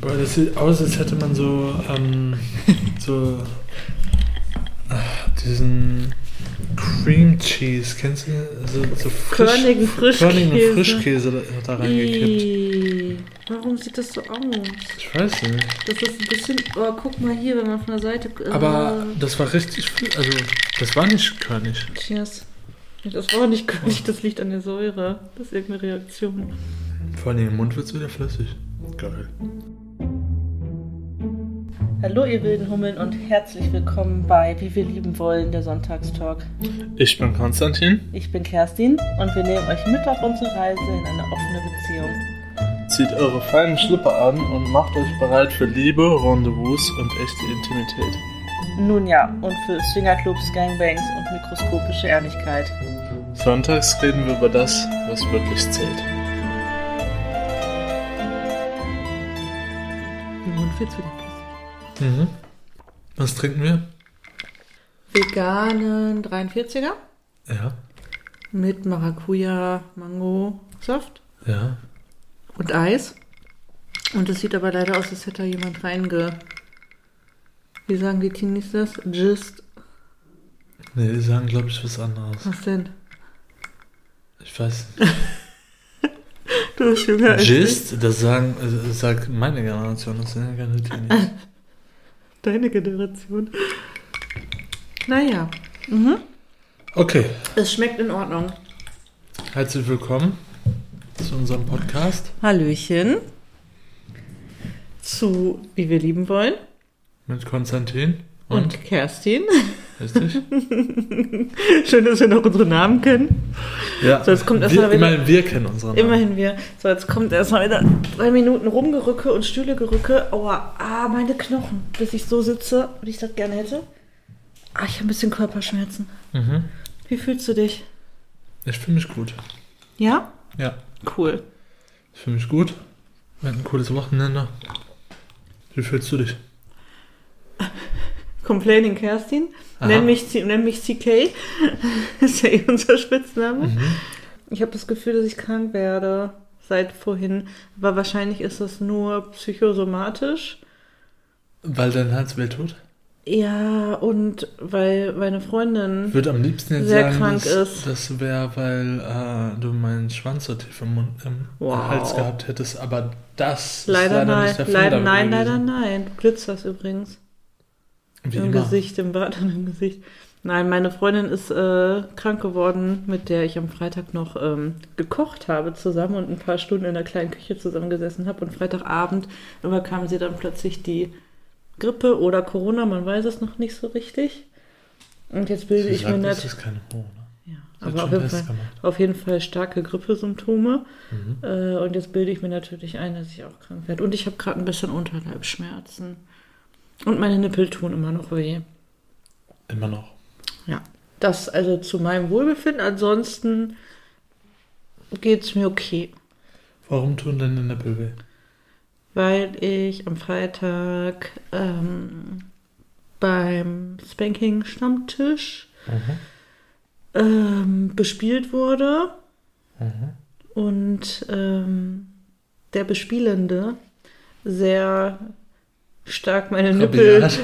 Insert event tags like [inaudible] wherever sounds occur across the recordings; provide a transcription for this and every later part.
Boah, das sieht aus, als hätte man so, ähm, [laughs] so äh, diesen Cream Cheese, kennst du? So, so frisch, Körnigen Frischkäse. Körnigen Frischkäse da, da reingekippt. Warum sieht das so aus? Ich weiß nicht. Das ist ein bisschen. Oh, guck mal hier, wenn man von der Seite. äh, Aber das war richtig also das war nicht körnig. Cheers. Das war nicht König, das liegt an der Säure. Das ist irgendeine Reaktion. Vor allem im Mund wird es wieder flüssig. Geil. Hallo, ihr wilden Hummeln und herzlich willkommen bei Wie wir lieben wollen, der Sonntagstalk. Ich bin Konstantin. Ich bin Kerstin und wir nehmen euch mit auf unsere Reise in eine offene Beziehung. Zieht eure feinen Schlipper an und macht euch bereit für Liebe, Rendezvous und echte Intimität. Nun ja, und für Swingerclubs, Gangbangs und mikroskopische Ehrlichkeit. Sonntags reden wir über das, was wirklich zählt. Mhm. Was trinken wir? Veganen 43er Ja. mit Maracuja, Mango, Saft Ja. und Eis. Und es sieht aber leider aus, als hätte da jemand reinge... Wie sagen die Teenies das? Just. Nee, die sagen, glaube ich, was anderes. Was denn? Ich weiß nicht. [laughs] Du bist jünger als. Gist, das sagen, äh, das sagt meine Generation, das sind ja keine Teenies. [laughs] Deine Generation. Naja. Mhm. Okay, Es schmeckt in Ordnung. herzlich willkommen zu unserem Podcast Hallöchen. Zu Wie wir lieben wollen. mit Konstantin Und, und, Kerstin. richtig? [laughs] Schön, dass wir noch unsere Namen kennen. Ja, So, jetzt kommt erst wir, mal wieder- immerhin wir kennen unsere Namen. Immerhin wir. So, jetzt kommt erstmal wieder drei Minuten Rumgerücke und Stühlegerücke. Aua, ah, meine Knochen. Bis ich so sitze, wie ich das gerne hätte. Ah, ich habe ein bisschen Körperschmerzen. Mhm. Wie fühlst du dich? Ich fühle mich gut. Ja? Ja, Cool. ich fühle mich gut. Wir hatten ein cooles Wochenende. Wie fühlst du dich? Complaining Kerstin. Aha. Nenn mich, nenn mich CK. [laughs] ist ja eh unser Spitzname. Mhm. Ich habe das Gefühl, dass ich krank werde seit vorhin. Aber wahrscheinlich ist das nur psychosomatisch. Weil dein Hals weh tut? Ja, und weil meine Freundin. Würde am liebsten jetzt Sehr sagen, krank dass, ist. das wäre, weil äh, du meinen Schwanz so tief im, Mund, im Wow. Hals gehabt hättest. Aber das Leider, ist leider nein. nicht der Fall. Leider, nein, leider gewesen. nein. Du glitzerst übrigens. Wie Im immer. Gesicht, im Bart und im Gesicht. Nein, meine Freundin ist äh, krank geworden, mit der ich am Freitag noch ähm, gekocht habe zusammen und ein paar Stunden in der kleinen Küche zusammengesessen habe. Und Freitagabend überkam sie dann plötzlich die Grippe oder Corona, man weiß es noch nicht so richtig. Und jetzt bilde Sie ich mir sagt, das nicht. ist keine Hormone. Ja, aber auf jeden, Fall, auf jeden Fall starke Grippesymptome. Mhm. Äh, und jetzt bilde ich mir natürlich ein, dass ich auch krank werde. Und ich habe gerade ein bisschen Unterleibsschmerzen. Und meine Nippel tun immer noch weh. Immer noch. Ja. Das also zu meinem Wohlbefinden. Ansonsten geht es mir okay. Warum tun deine Nippel weh? Weil ich am Freitag ähm, beim Spanking-Stammtisch Mhm. ähm, bespielt wurde. Mhm. und ähm, der Bespielende sehr stark meine Nippel. [laughs]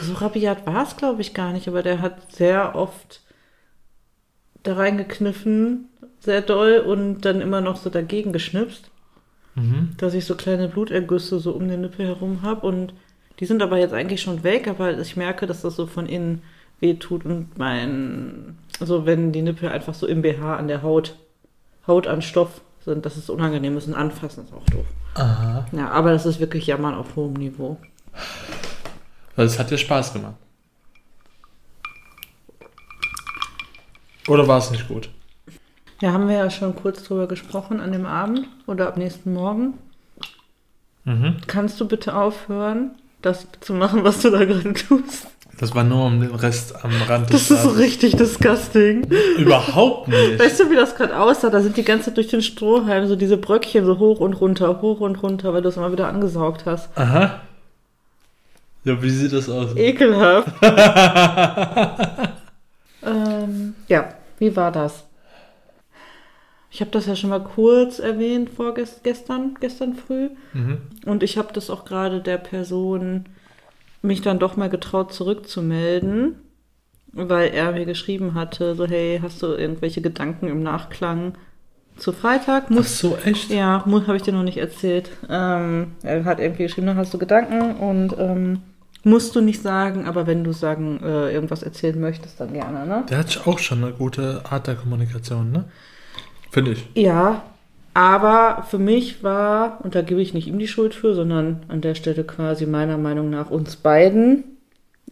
So rabiat war es, glaube ich, gar nicht, aber der hat sehr oft da reingekniffen, sehr doll und dann immer noch so dagegen geschnipst, Mhm. dass ich so kleine Blutergüsse so um den Nippel herum habe und die sind aber jetzt eigentlich schon weg, aber ich merke, dass das so von innen weh tut und mein, also wenn die Nippel einfach so im BH an der Haut, Haut an Stoff sind, das ist unangenehm, müssen anfassen, ist auch doof. Aha. Ja, aber das ist wirklich Jammern auf hohem Niveau. Weil es hat dir Spaß gemacht. Oder war es nicht gut? Ja, haben wir ja schon kurz drüber gesprochen an dem Abend oder ab nächsten Morgen. Mhm. Kannst du bitte aufhören, das zu machen, was du da gerade tust? Das war nur um den Rest am Rand Das des ist so richtig disgusting. Überhaupt [laughs] nicht. Weißt du, wie das gerade aussah? Da sind die ganze Zeit durch den Strohhalm so diese Bröckchen so hoch und runter, hoch und runter, weil du es immer wieder angesaugt hast. Aha. Ja, wie sieht das aus? [laughs] Ekelhaft. [laughs] ähm, ja, wie war das? Ich habe das ja schon mal kurz erwähnt vorgestern, gestern früh. Mhm. Und ich habe das auch gerade der Person mich dann doch mal getraut zurückzumelden, weil er mir geschrieben hatte, so hey, hast du irgendwelche Gedanken im Nachklang zu Freitag? Ach Muss, so, echt? ja, habe ich dir noch nicht erzählt. Ähm, er hat irgendwie geschrieben, dann hast du Gedanken und ähm, musst du nicht sagen, aber wenn du sagen, äh, irgendwas erzählen möchtest, dann gerne, ne? Der hat auch schon eine gute Art der Kommunikation, ne? Finde ich. Ja, aber für mich war, und da gebe ich nicht ihm die Schuld für, sondern an der Stelle quasi meiner Meinung nach uns beiden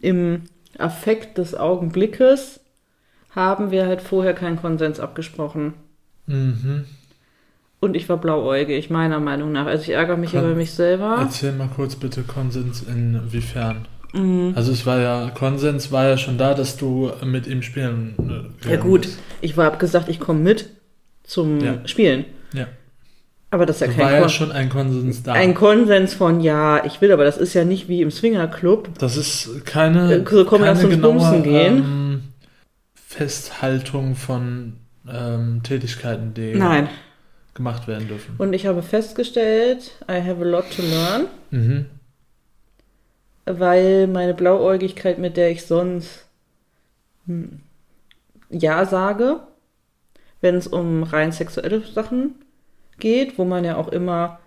im Affekt des Augenblickes haben wir halt vorher keinen Konsens abgesprochen. Mhm. Und ich war blauäugig, meiner Meinung nach. Also ich ärgere mich Kon- über mich selber. Erzähl mal kurz bitte Konsens inwiefern. Mhm. Also es war ja, Konsens war ja schon da, dass du mit ihm spielen. äh, Ja gut, bist. ich war hab gesagt, ich komme mit zum Ja. Spielen. Aber das ist ja kein war ja Kon schon ein Konsens da. Ein Konsens von ja, ich will, aber das ist ja nicht wie im Swingerclub. das ist keine, Äh, so komm, lass keine uns bumsen gehen. ähm, Festhaltung von ähm, Tätigkeiten, die Nein. gemacht werden dürfen. Und ich habe festgestellt, I have a lot to learn, Mhm. weil meine Blauäugigkeit, mit der ich sonst hm, Ja sage, wenn es um rein sexuelle Sachen geht, wo man ja auch immer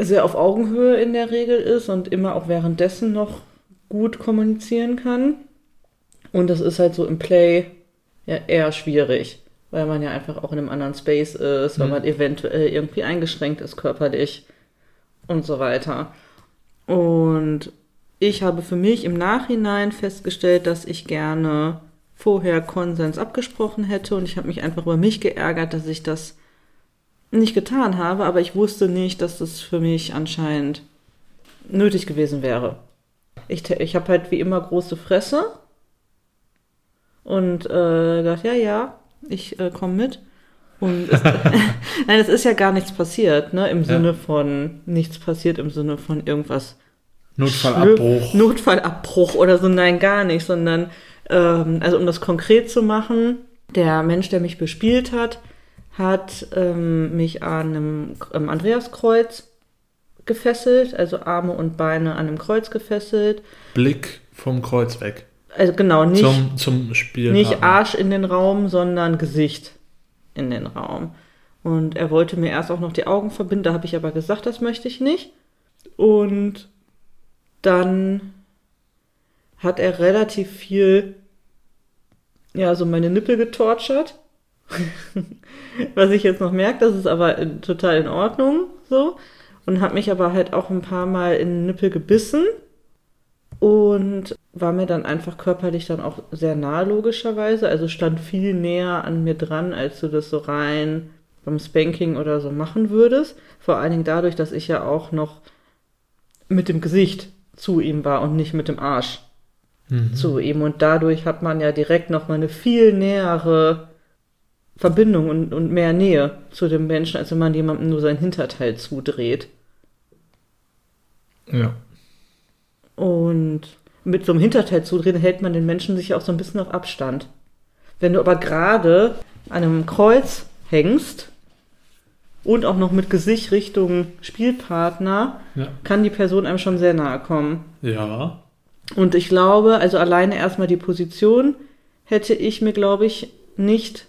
sehr auf Augenhöhe in der Regel ist und immer auch währenddessen noch gut kommunizieren kann. Und das ist halt so im Play ja eher schwierig, weil man ja einfach auch in einem anderen Space ist, weil Mhm. man eventuell irgendwie eingeschränkt ist körperlich und so weiter. Und ich habe für mich im Nachhinein festgestellt, dass ich gerne vorher Konsens abgesprochen hätte und ich habe mich einfach über mich geärgert, dass ich das nicht getan habe, aber ich wusste nicht, dass das für mich anscheinend nötig gewesen wäre. Ich, ich habe halt wie immer große Fresse und äh, gedacht, ja, ja, ich äh, komme mit. Und es, [laughs] [laughs] nein, es ist ja gar nichts passiert, ne? Im Ja. Sinne von nichts passiert, im Sinne von irgendwas Notfallabbruch. Schlimm- Notfallabbruch oder so, nein, gar nicht, sondern, ähm, also um das konkret zu machen, der Mensch, der mich bespielt hat, hat ähm, mich an einem ähm, Andreaskreuz gefesselt, also Arme und Beine an einem Kreuz gefesselt. Blick vom Kreuz weg. Also genau, nicht, zum, zum Spiel. nicht Arsch in den Raum, sondern Gesicht in den Raum. Und er wollte mir erst auch noch die Augen verbinden, da habe ich aber gesagt, das möchte ich nicht. Und dann hat er relativ viel, ja, so meine Nippel getorchert. [laughs] Was ich jetzt noch merke, das ist aber in, total in Ordnung so. Und hat mich aber halt auch ein paar Mal in den Nippel gebissen. Und war mir dann einfach körperlich dann auch sehr nah, logischerweise. Also stand viel näher an mir dran, als du das so rein beim Spanking oder so machen würdest. Vor allen Dingen dadurch, dass ich ja auch noch mit dem Gesicht zu ihm war und nicht mit dem Arsch Mhm. zu ihm. Und dadurch hat man ja direkt noch mal eine viel nähere Verbindung und, und mehr Nähe zu dem Menschen, als wenn man jemandem nur sein Hinterteil zudreht. Ja. Und mit so einem Hinterteil zudrehen hält man den Menschen sich auch so ein bisschen auf Abstand. Wenn du aber gerade an einem Kreuz hängst und auch noch mit Gesicht Richtung Spielpartner, Ja. kann die Person einem schon sehr nahe kommen. Ja. Und ich glaube, also alleine erstmal die Position hätte ich mir, glaube ich, nicht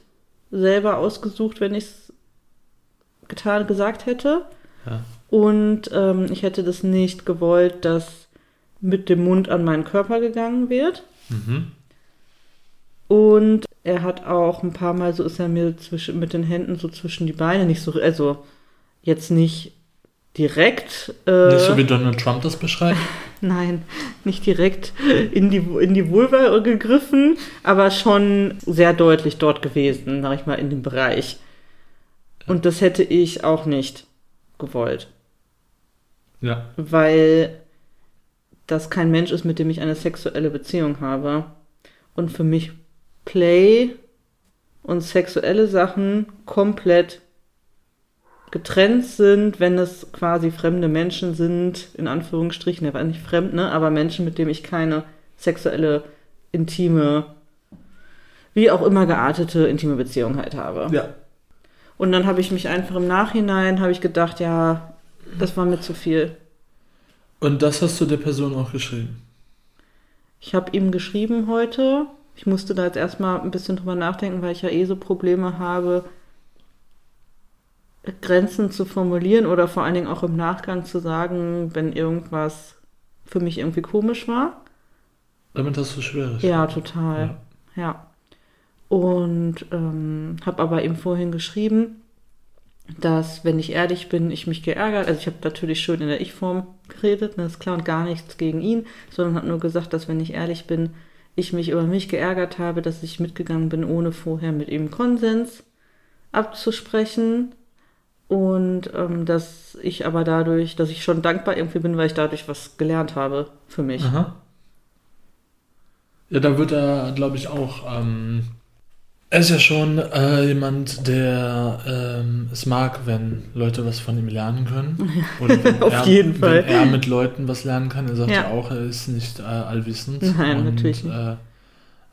selber ausgesucht, wenn ich es getan, gesagt hätte. Ja. Und ähm, ich hätte das nicht gewollt, dass mit dem Mund an meinen Körper gegangen wird. Mhm. Und er hat auch ein paar Mal, so ist er mir zwischen, mit den Händen so zwischen die Beine, nicht so, also jetzt nicht direkt. Äh, Nicht so wie Donald Trump das beschreibt. Nein, nicht direkt in die, in die Vulva gegriffen, aber schon sehr deutlich dort gewesen, sag ich mal, in dem Bereich. Und das hätte ich auch nicht gewollt, Ja. weil das kein Mensch ist, mit dem ich eine sexuelle Beziehung habe. Und für mich Play und sexuelle Sachen komplett getrennt sind, wenn es quasi fremde Menschen sind, in Anführungsstrichen, er war nicht fremd, ne, aber Menschen, mit denen ich keine sexuelle, intime, wie auch immer geartete, intime Beziehung halt habe. Ja. Und dann habe ich mich einfach im Nachhinein, habe ich gedacht, ja, das war mir zu viel. Und das hast du der Person auch geschrieben? Ich habe ihm geschrieben heute. Ich musste da jetzt erstmal ein bisschen drüber nachdenken, weil ich ja eh so Probleme habe, Grenzen zu formulieren oder vor allen Dingen auch im Nachgang zu sagen, wenn irgendwas für mich irgendwie komisch war. Damit hast du schwierig. Ja, total. Ja. ja. Und ähm, habe aber ihm vorhin geschrieben, dass, wenn ich ehrlich bin, ich mich geärgert, also ich habe natürlich schön in der Ich-Form geredet, das ne, ist klar und gar nichts gegen ihn, sondern habe nur gesagt, dass, wenn ich ehrlich bin, ich mich über mich geärgert habe, dass ich mitgegangen bin, ohne vorher mit ihm Konsens abzusprechen und ähm, dass ich aber dadurch, dass ich schon dankbar irgendwie bin, weil ich dadurch was gelernt habe für mich. Aha. Ja, da wird er, glaube ich, auch. Ähm, er ist ja schon äh, jemand, der ähm, es mag, wenn Leute was von ihm lernen können. [laughs] Oder Auf er, jeden Fall. Wenn er mit Leuten was lernen kann. Er sagt ja, ja auch, er ist nicht äh, allwissend. Nein, und, natürlich nicht. Äh,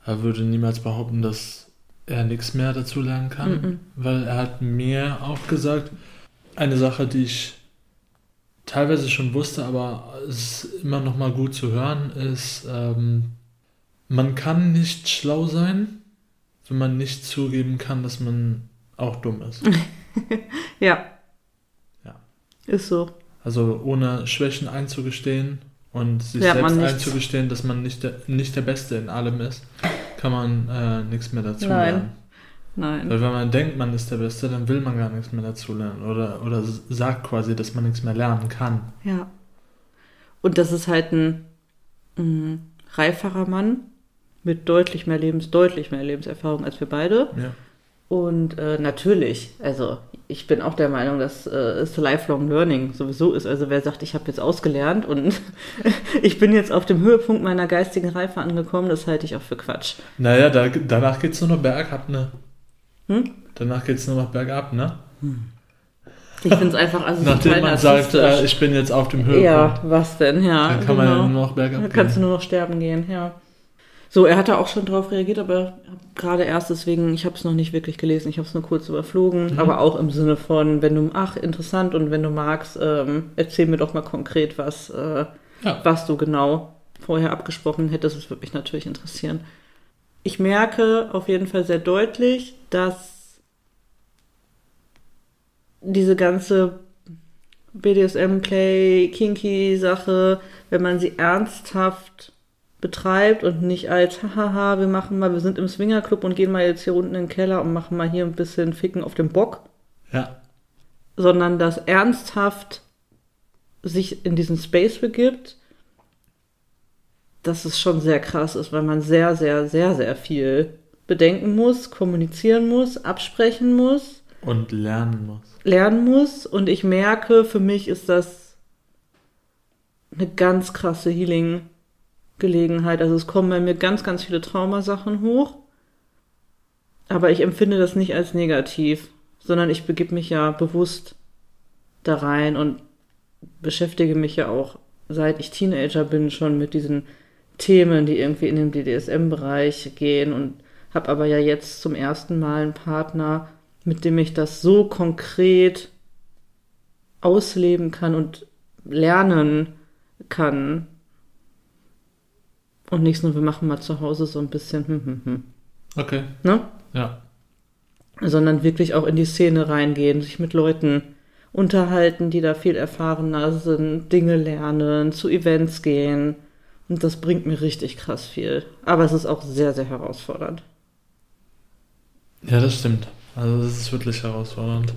er würde niemals behaupten, dass er nichts mehr dazu lernen kann, mm -mm. weil er hat mir auch gesagt, eine Sache, die ich teilweise schon wusste, aber es ist immer noch mal gut zu hören, ist, ähm, man kann nicht schlau sein, wenn man nicht zugeben kann, dass man auch dumm ist. [laughs] ja. Ja. Ist so. Also ohne Schwächen einzugestehen und sich ja, selbst einzugestehen, dass man nicht der, nicht der Beste in allem ist, kann man äh, nichts mehr dazu Nein. lernen. Nein. Weil wenn man denkt, man ist der Beste, dann will man gar nichts mehr dazu lernen oder, oder sagt quasi, dass man nichts mehr lernen kann. Ja. Und das ist halt ein, ein reiferer Mann mit deutlich mehr Lebens, deutlich mehr Lebenserfahrung als wir beide. Ja. Und äh, natürlich, also ich bin auch der Meinung, dass äh, es Lifelong Learning sowieso ist. Also wer sagt, ich habe jetzt ausgelernt und [laughs] ich bin jetzt auf dem Höhepunkt meiner geistigen Reife angekommen, das halte ich auch für Quatsch. Naja, da, danach geht es nur noch bergab, ne? Hm? Danach geht es nur noch bergab, ne? Hm. Ich finde es einfach also Nachdem man sagt, äh, ich bin jetzt auf dem Höhepunkt. Ja, was denn, ja. Dann kann genau. man ja nur noch bergab Dann kannst gehen. du nur noch sterben gehen, ja. So, er hatte auch schon darauf reagiert, aber gerade erst deswegen, ich habe es noch nicht wirklich gelesen, ich habe es nur kurz überflogen, mhm. aber auch im Sinne von, wenn du, ach, interessant und wenn du magst, ähm, erzähl mir doch mal konkret was, äh, ja. was du genau vorher abgesprochen hättest, das würde mich natürlich interessieren. Ich merke auf jeden Fall sehr deutlich, dass diese ganze BDSM-Play, Kinky-Sache, wenn man sie ernsthaft betreibt und nicht als, haha, wir machen mal, wir sind im Swingerclub und gehen mal jetzt hier unten in den Keller und machen mal hier ein bisschen Ficken auf dem Bock. Ja. Sondern dass ernsthaft sich in diesen Space begibt, dass es schon sehr krass ist, weil man sehr, sehr, sehr, sehr viel bedenken muss, kommunizieren muss, absprechen muss. Und lernen muss. Lernen muss. Und ich merke, für mich ist das eine ganz krasse Healing- Gelegenheit. Also es kommen bei mir ganz, ganz viele Traumasachen hoch. Aber ich empfinde das nicht als negativ, sondern ich begib mich ja bewusst da rein und beschäftige mich ja auch, seit ich Teenager bin, schon mit diesen Themen, die irgendwie in den BDSM-Bereich gehen und habe aber ja jetzt zum ersten Mal einen Partner, mit dem ich das so konkret ausleben kann und lernen kann, und nicht nur, wir machen mal zu Hause so ein bisschen, hm, hm, hm. Okay. Ne? Ja. Sondern wirklich auch in die Szene reingehen, sich mit Leuten unterhalten, die da viel erfahrener sind, Dinge lernen, zu Events gehen. Und das bringt mir richtig krass viel. Aber es ist auch sehr, sehr herausfordernd. Ja, das stimmt. Also das ist wirklich herausfordernd.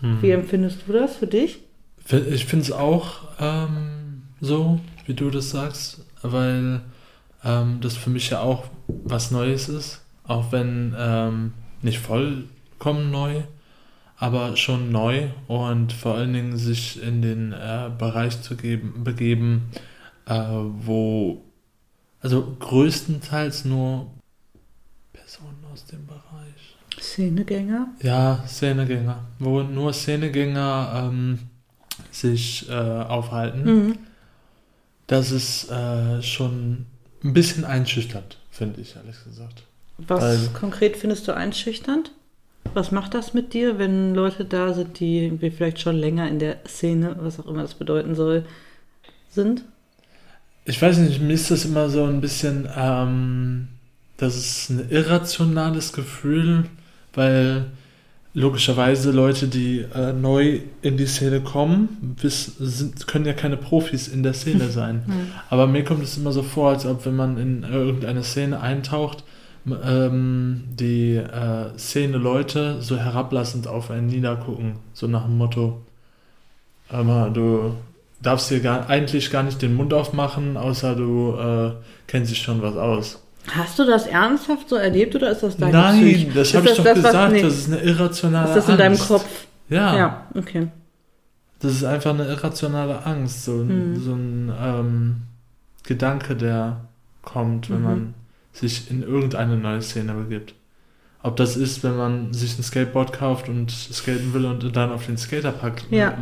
Hm. Wie empfindest du das für dich? Ich finde es auch ähm, so, wie du das sagst weil ähm, das für mich ja auch was Neues ist, auch wenn ähm, nicht vollkommen neu, aber schon neu und vor allen Dingen sich in den äh, Bereich zu geben, begeben, äh, wo also größtenteils nur Personen aus dem Bereich. Szenegänger? Ja, Szenegänger, wo nur Szenegänger ähm, sich äh, aufhalten. Mhm das ist äh, schon ein bisschen einschüchternd, finde ich, ehrlich gesagt. Was Weil, konkret findest du einschüchternd? Was macht das mit dir, wenn Leute da sind, die irgendwie vielleicht schon länger in der Szene, was auch immer das bedeuten soll, sind? Ich weiß nicht, mir ist das immer so ein bisschen, ähm, das ist ein irrationales Gefühl, weil logischerweise Leute, die äh, neu in die Szene kommen, bis, sind, können ja keine Profis in der Szene [laughs] sein. Hm. Aber mir kommt es immer so vor, als ob wenn man in irgendeine Szene eintaucht, ähm, die äh, Szene Leute so herablassend auf einen niedergucken, so nach dem Motto, aber du darfst dir gar, eigentlich gar nicht den Mund aufmachen, außer du äh, kennst dich schon was aus. Hast du das ernsthaft so erlebt oder ist das deine Nein, Psyche? das habe ich das doch das, was- gesagt, nee. das ist eine irrationale Ist das in Angst. deinem Kopf? Ja, Ja, okay. das ist einfach eine irrationale Angst, so, ein- Hm. so ein ähm, Gedanke, der kommt, wenn Mhm. man sich in irgendeine neue Szene begibt. Ob das ist, wenn man sich ein Skateboard kauft und skaten will und dann auf den Skaterpark Ja.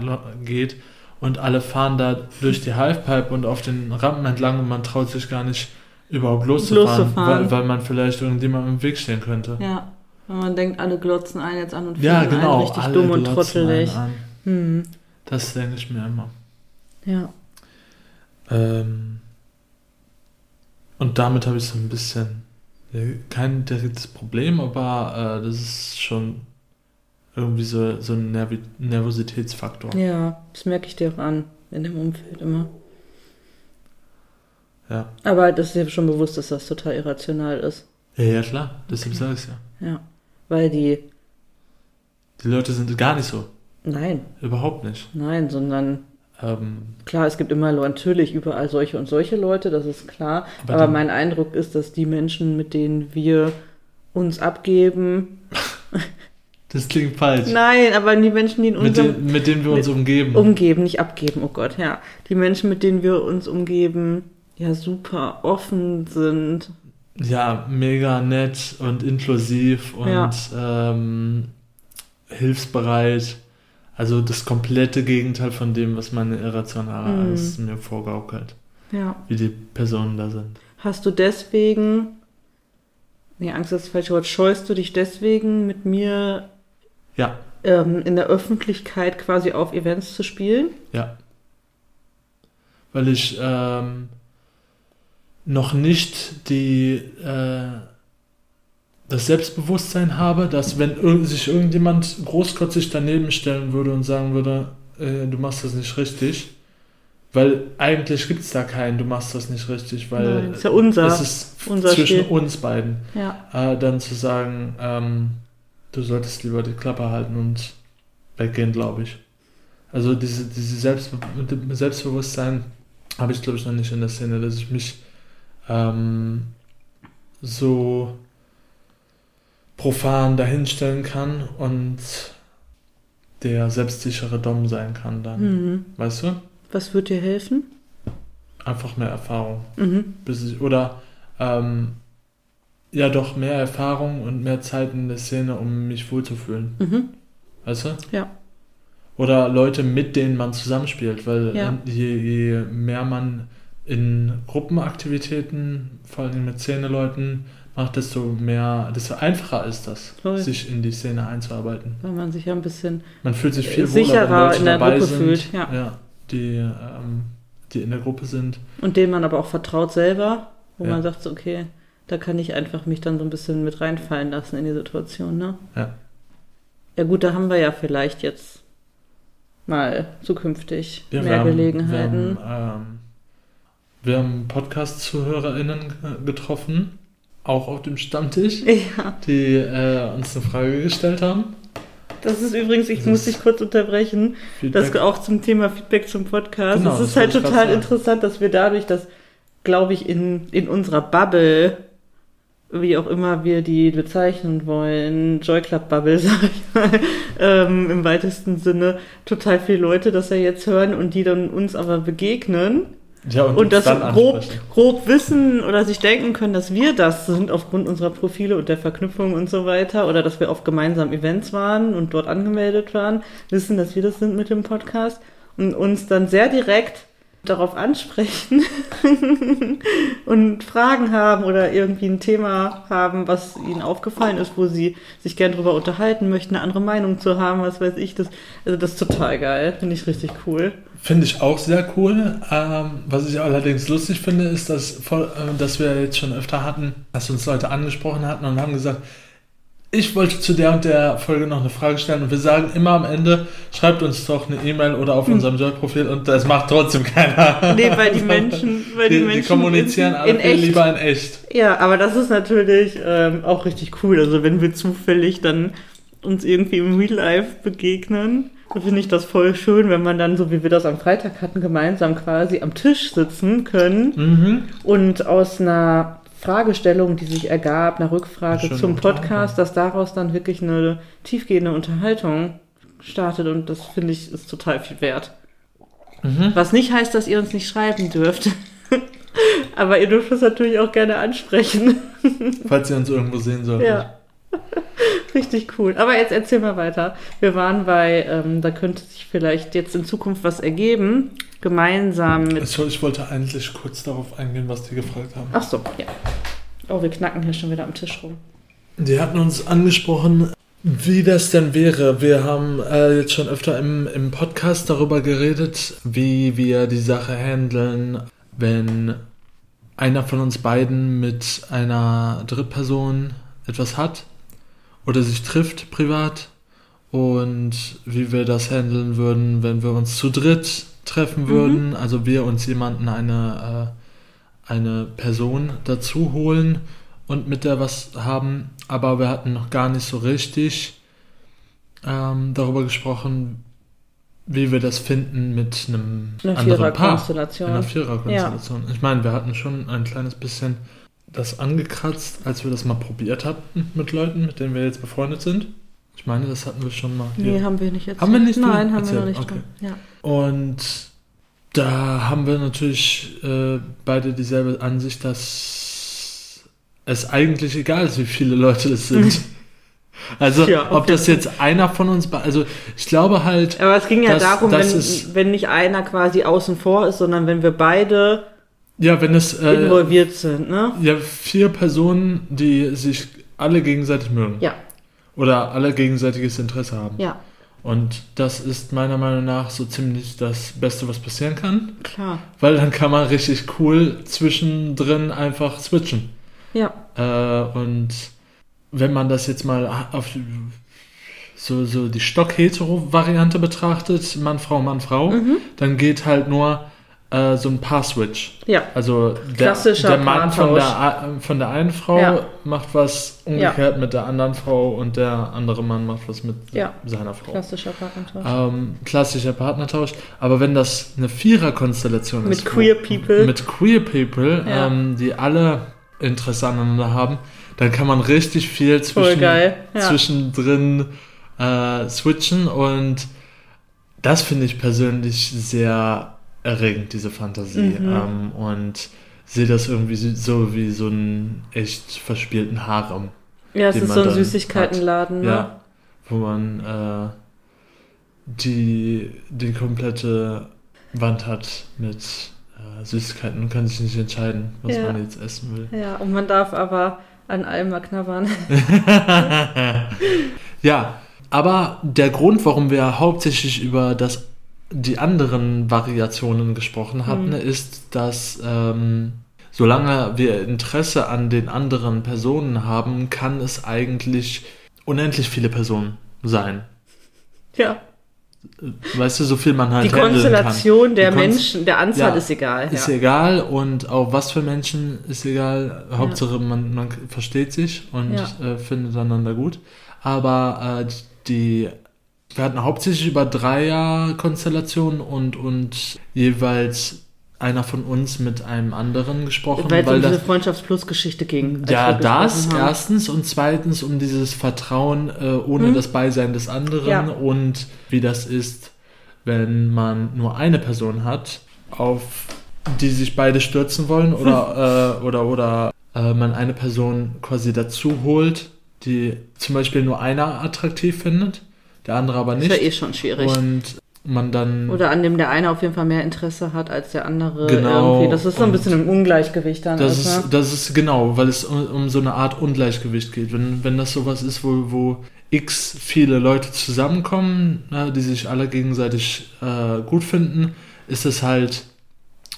geht und alle fahren da durch die Halfpipe und auf den Rampen entlang und man traut sich gar nicht überhaupt loszufahren. Weil, weil man vielleicht irgendjemandem im Weg stehen könnte. Ja. Wenn man denkt, alle glotzen einen jetzt an und Ja, finden genau. einen richtig dumm und trottelig. Hm. Das denke ich mir immer. Ja. Ähm, und damit habe ich so ein bisschen ja, kein direktes Problem, aber äh, das ist schon irgendwie so, so ein Nervi Nervositätsfaktor. Ja, das merke ich dir auch an in dem Umfeld immer. Ja. Aber das ist dir schon bewusst, dass das total irrational ist. Ja, ja, klar, deshalb Okay. sage ich ja. Ja. Weil die, Die Leute sind gar nicht so. nein, Überhaupt nicht. nein, sondern Ähm, klar, es gibt immer natürlich überall solche und solche Leute, das ist klar. Aber Aber, mein Eindruck ist, dass die Menschen, mit denen wir uns abgeben, [laughs] das klingt falsch. nein, aber die Menschen, die in mit, unserem den, mit denen wir uns mit- umgeben. umgeben, nicht abgeben, oh Gott, ja. Die Menschen, mit denen wir uns umgeben, ja, super offen sind. Ja, mega nett und inklusiv und Ja. ähm, hilfsbereit. Also das komplette Gegenteil von dem, was meine irrationale Mhm. Angst mir vorgaukelt. Ja. Wie die Personen da sind. Hast du deswegen, nee, Angst ist das falsche Wort, scheust du dich deswegen mit mir Ja, ähm, in der Öffentlichkeit quasi auf Events zu spielen? ja. Weil ich ähm, noch nicht die äh, das Selbstbewusstsein habe, dass wenn irg sich irgendjemand großkotzig daneben stellen würde und sagen würde, äh, du machst das nicht richtig, weil eigentlich gibt es da keinen, du machst das nicht richtig, weil Nein, ist ja unser. es ist unser zwischen Spiel. uns beiden. Ja. Äh, dann zu sagen, ähm, du solltest lieber die Klappe halten und weggehen, glaube ich. Also diese, diese Selbstbe Selbstbewusstsein habe ich, glaube ich, noch nicht in der Szene, dass ich mich ähm, so profan dahinstellen kann und der selbstsichere Dom sein kann dann. Mhm. Weißt du? Was wird dir helfen? Einfach mehr Erfahrung. Mhm. Ich, oder ähm, ja doch mehr Erfahrung und mehr Zeit in der Szene, um mich wohlzufühlen. Mhm. Weißt du? Ja. Oder Leute, mit denen man zusammenspielt, weil Ja. je, je mehr man in Gruppenaktivitäten, vor allem mit Szeneleuten, macht, desto mehr, desto einfacher ist das, Voll. sich in die Szene einzuarbeiten. Weil man sich ja ein bisschen Man fühlt sich viel Sicherer wohler, wenn Leute in der dabei Gruppe sind, fühlt, ja. die, ähm, die in der Gruppe sind. und denen man aber auch vertraut selber, wo Ja. man sagt, so, okay, da kann ich einfach mich dann so ein bisschen mit reinfallen lassen in die Situation, ne? Ja. Ja gut, da haben wir ja vielleicht jetzt mal zukünftig Ja, mehr haben- Gelegenheiten. Haben, ähm, wir haben Podcast-ZuhörerInnen ge- getroffen, auch auf dem Stammtisch, ja, die äh, uns eine Frage gestellt haben. das ist übrigens, ich Das muss dich kurz unterbrechen, das Feedback. auch zum Thema Feedback zum Podcast. Genau, es das ist halt total interessant, dass wir dadurch, dass, glaube ich, in, in unserer Bubble, wie auch immer wir die bezeichnen wollen, Joy Club Bubble, [laughs] sag ich mal, ähm, im weitesten Sinne, total viele Leute das ja jetzt hören und die dann uns aber begegnen ja, und, und das grob, grob wissen oder sich denken können, dass wir das sind aufgrund unserer Profile und der Verknüpfung und so weiter oder dass wir auf gemeinsamen Events waren und dort angemeldet waren, wissen, dass wir das sind mit dem Podcast und uns dann sehr direkt darauf ansprechen [laughs] und Fragen haben oder irgendwie ein Thema haben, was ihnen aufgefallen ist, wo sie sich gern drüber unterhalten möchten, eine andere Meinung zu haben, was weiß ich. Das, also das ist total geil. Finde ich richtig cool. Finde ich auch sehr cool. Ähm, was ich allerdings lustig finde, ist, dass, voll, äh, dass wir jetzt schon öfter hatten, dass uns Leute angesprochen hatten und haben gesagt, ich wollte zu der und der Folge noch eine Frage stellen und wir sagen immer am Ende, schreibt uns doch eine E-Mail oder auf hm. unserem Joy-Profil und das macht trotzdem keiner. Nee, weil die Menschen, [laughs] weil die, die Menschen die kommunizieren in, alle in lieber in echt. Ja, aber das ist natürlich ähm, auch richtig cool. Also wenn wir zufällig dann uns irgendwie im Real Life begegnen, finde ich das voll schön, wenn man dann, so wie wir das am Freitag hatten, gemeinsam quasi am Tisch sitzen können mhm. und aus einer Fragestellung, die sich ergab, einer Rückfrage zum Podcast, dass daraus dann wirklich eine tiefgehende Unterhaltung startet und das finde ich ist total viel wert. Mhm. Was nicht heißt, dass ihr uns nicht schreiben dürft. [laughs] Aber ihr dürft es natürlich auch gerne ansprechen. Falls ihr uns irgendwo sehen solltet. Ja. [laughs] Richtig cool. Aber jetzt erzähl mal weiter. Wir waren bei, ähm, da könnte sich vielleicht jetzt in Zukunft was ergeben, gemeinsam mit. Also ich wollte eigentlich kurz darauf eingehen, was die gefragt haben. Ach so, ja. Oh, wir knacken hier schon wieder am Tisch rum. Die hatten uns angesprochen, wie das denn wäre. Wir haben äh, jetzt schon öfter im, im Podcast darüber geredet, wie wir die Sache handeln, wenn einer von uns beiden mit einer Drittperson etwas hat oder sich trifft privat und wie wir das handeln würden, wenn wir uns zu dritt treffen würden, mhm. also wir uns jemanden eine, äh, eine Person dazu holen und mit der was haben, aber wir hatten noch gar nicht so richtig ähm, darüber gesprochen, wie wir das finden mit einem eine anderen Paar. In einer Viererkonstellation. Ja. Ich meine, wir hatten schon ein kleines bisschen das angekratzt, als wir das mal probiert hatten mit Leuten, mit denen wir jetzt befreundet sind. Ich meine, das hatten wir schon mal. Hier. Nee, haben wir nicht erzählt. Haben wir nicht Nein, haben erzählt? wir noch nicht. Okay. Ja. Und da haben wir natürlich äh, beide dieselbe Ansicht, dass es eigentlich egal ist, wie viele Leute es sind. [laughs] Also, ja, ob das jetzt einer von uns, also ich glaube halt. Aber es ging ja dass, darum, wenn, wenn nicht einer quasi außen vor ist, sondern wenn wir beide ja, wenn es äh, involviert sind, ne? Ja, vier Personen, die sich alle gegenseitig mögen. Ja. Oder alle gegenseitiges Interesse haben. Ja. Und das ist meiner Meinung nach so ziemlich das Beste, was passieren kann. Klar. Weil dann kann man richtig cool zwischendrin einfach switchen. Ja. Äh, und wenn man das jetzt mal auf so, so die Stock-Hetero-Variante betrachtet, Mann, Frau, Mann, Frau, mhm. dann geht halt nur äh, so ein Paar-Switch. Ja. Also der, der Mann von der, von der einen Frau ja. macht was umgekehrt ja. mit der anderen Frau und der andere Mann macht was mit ja. seiner Frau. Klassischer Partnertausch. Ähm, klassischer Partnertausch. Aber wenn das eine Vierer-Konstellation ist. Mit Queer People. Mit Queer People, ähm, die alle Interesse aneinander haben, dann kann man richtig viel zwischen, zwischendrin äh, switchen und das finde ich persönlich sehr erregend, diese Fantasie. Mhm. Ähm, und sehe das irgendwie so wie so einen echt verspielten Harem. Ja, es ist so ein Süßigkeitenladen, ne? Ja, wo man äh, die, die komplette Wand hat mit äh, Süßigkeiten und kann sich nicht entscheiden, was ja. man jetzt essen will. Ja, und man darf aber an allem mal knabbern. [laughs] ja, aber der Grund, warum wir hauptsächlich über das die anderen Variationen gesprochen hatten, mhm. ist, dass ähm, solange wir Interesse an den anderen Personen haben, kann es eigentlich unendlich viele Personen sein. Ja. Weißt du, so viel man halt Die Konstellation der Menschen, der Anzahl ja, ist egal. Ist ja. egal und auch was für Menschen ist egal. Hauptsache man, man versteht sich und äh, findet einander gut. Aber äh, die wir hatten hauptsächlich über Dreier-Konstellationen und, und jeweils einer von uns mit einem anderen gesprochen. Weil es um diese Freundschafts-Plus-Geschichte ging. Ja, das erstens und zweitens um dieses Vertrauen äh, ohne hm? das Beisein des anderen ja. und wie das ist, wenn man nur eine Person hat, auf die sich beide stürzen wollen oder, äh, oder, oder äh, man eine Person quasi dazu holt, die zum Beispiel nur einer attraktiv findet der andere aber nicht. Das ist ja eh schon schwierig. Und man dann. Oder an dem der eine auf jeden Fall mehr Interesse hat als der andere. Genau, Irgendwie. Das ist so ein bisschen im Ungleichgewicht dann. Das ist, ne? das ist genau, weil es um, um so eine Art Ungleichgewicht geht. Wenn, wenn das sowas ist, wo, wo x viele Leute zusammenkommen, ne, die sich alle gegenseitig äh, gut finden, ist es halt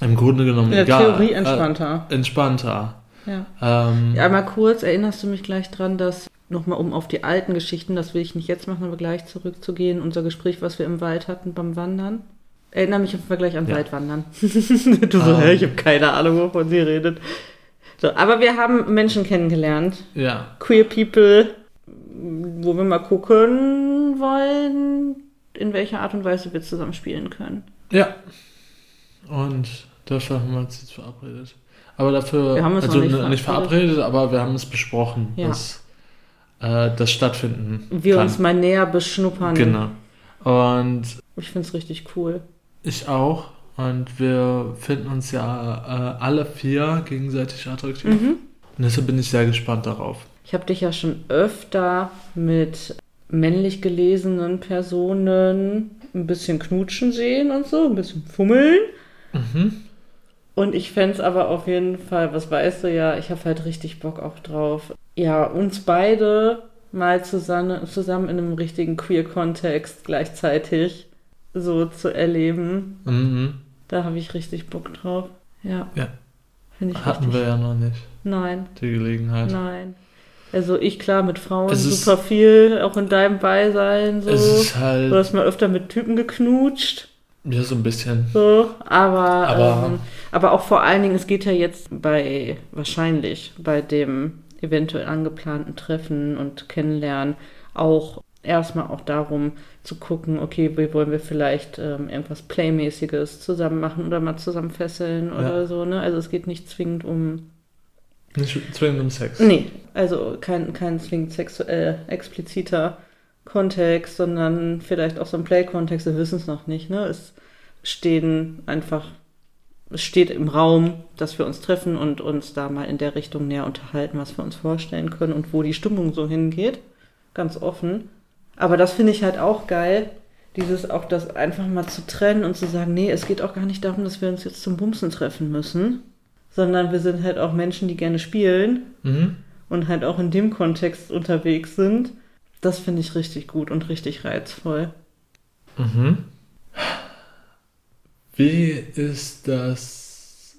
im Grunde genommen In der egal. Theorie entspannter. Äh, entspannter. ja. Ähm, Ja, einmal kurz, erinnerst du mich gleich dran, dass, nochmal um auf die alten Geschichten, das will ich nicht jetzt machen, aber gleich zurückzugehen, unser Gespräch, was wir im Wald hatten beim Wandern. Erinnere mich auf jeden Fall gleich an Ja. Waldwandern. [laughs] du so, Ähm. hä, ich habe keine Ahnung, wovon sie redet. So, aber wir haben Menschen kennengelernt, ja. queer people, wo wir mal gucken wollen, in welcher Art und Weise wir zusammen spielen können. Ja. Und dafür haben wir uns jetzt verabredet. Aber dafür, Wir haben uns also noch nicht n- nicht verabredet, aber wir haben es besprochen, Ja. dass äh, das stattfinden Wir kann. uns mal näher beschnuppern. Genau. Und Ich finde es richtig cool. ich auch. Und wir finden uns ja äh, alle vier gegenseitig attraktiv. Mhm. Und deshalb bin ich sehr gespannt darauf. Ich habe dich ja schon öfter mit männlich gelesenen Personen ein bisschen knutschen sehen und so, ein bisschen fummeln. Mhm. Und ich fände es aber auf jeden Fall, was weißt du ja, ich habe halt richtig Bock auch drauf. Ja, uns beide mal zusammen, zusammen in einem richtigen Queer-Kontext gleichzeitig so zu erleben. Mhm. Da habe ich richtig Bock drauf. Ja. Ja. Finde ich Hatten richtig. wir ja noch nicht Nein, die Gelegenheit. nein. Also ich klar mit Frauen Es ist- super viel, auch in deinem Beisein so. Es ist halt Du hast mal öfter mit Typen geknutscht. ja so ein bisschen. So, aber, Aber- ähm, aber auch vor allen Dingen, es geht ja jetzt bei, wahrscheinlich, bei dem eventuell angeplanten Treffen und Kennenlernen auch erstmal auch darum zu gucken, okay, wie wollen wir vielleicht ähm, irgendwas Playmäßiges zusammen machen oder mal zusammen fesseln oder Ja. so, ne? Also es geht nicht zwingend um, Nicht zwingend um Sex. nee, also kein, kein zwingend sexuell expliziter Kontext, sondern vielleicht auch so ein Play-Kontext, wir wissen es noch nicht, ne? Es stehen einfach, es steht im Raum, dass wir uns treffen und uns da mal in der Richtung näher unterhalten, was wir uns vorstellen können und wo die Stimmung so hingeht. Ganz offen. Aber das finde ich halt auch geil, dieses auch das einfach mal zu trennen und zu sagen, nee, es geht auch gar nicht darum, dass wir uns jetzt zum Bumsen treffen müssen, sondern wir sind halt auch Menschen, die gerne spielen Mhm. und halt auch in dem Kontext unterwegs sind. Das finde ich richtig gut und richtig reizvoll. Mhm. Wie ist das,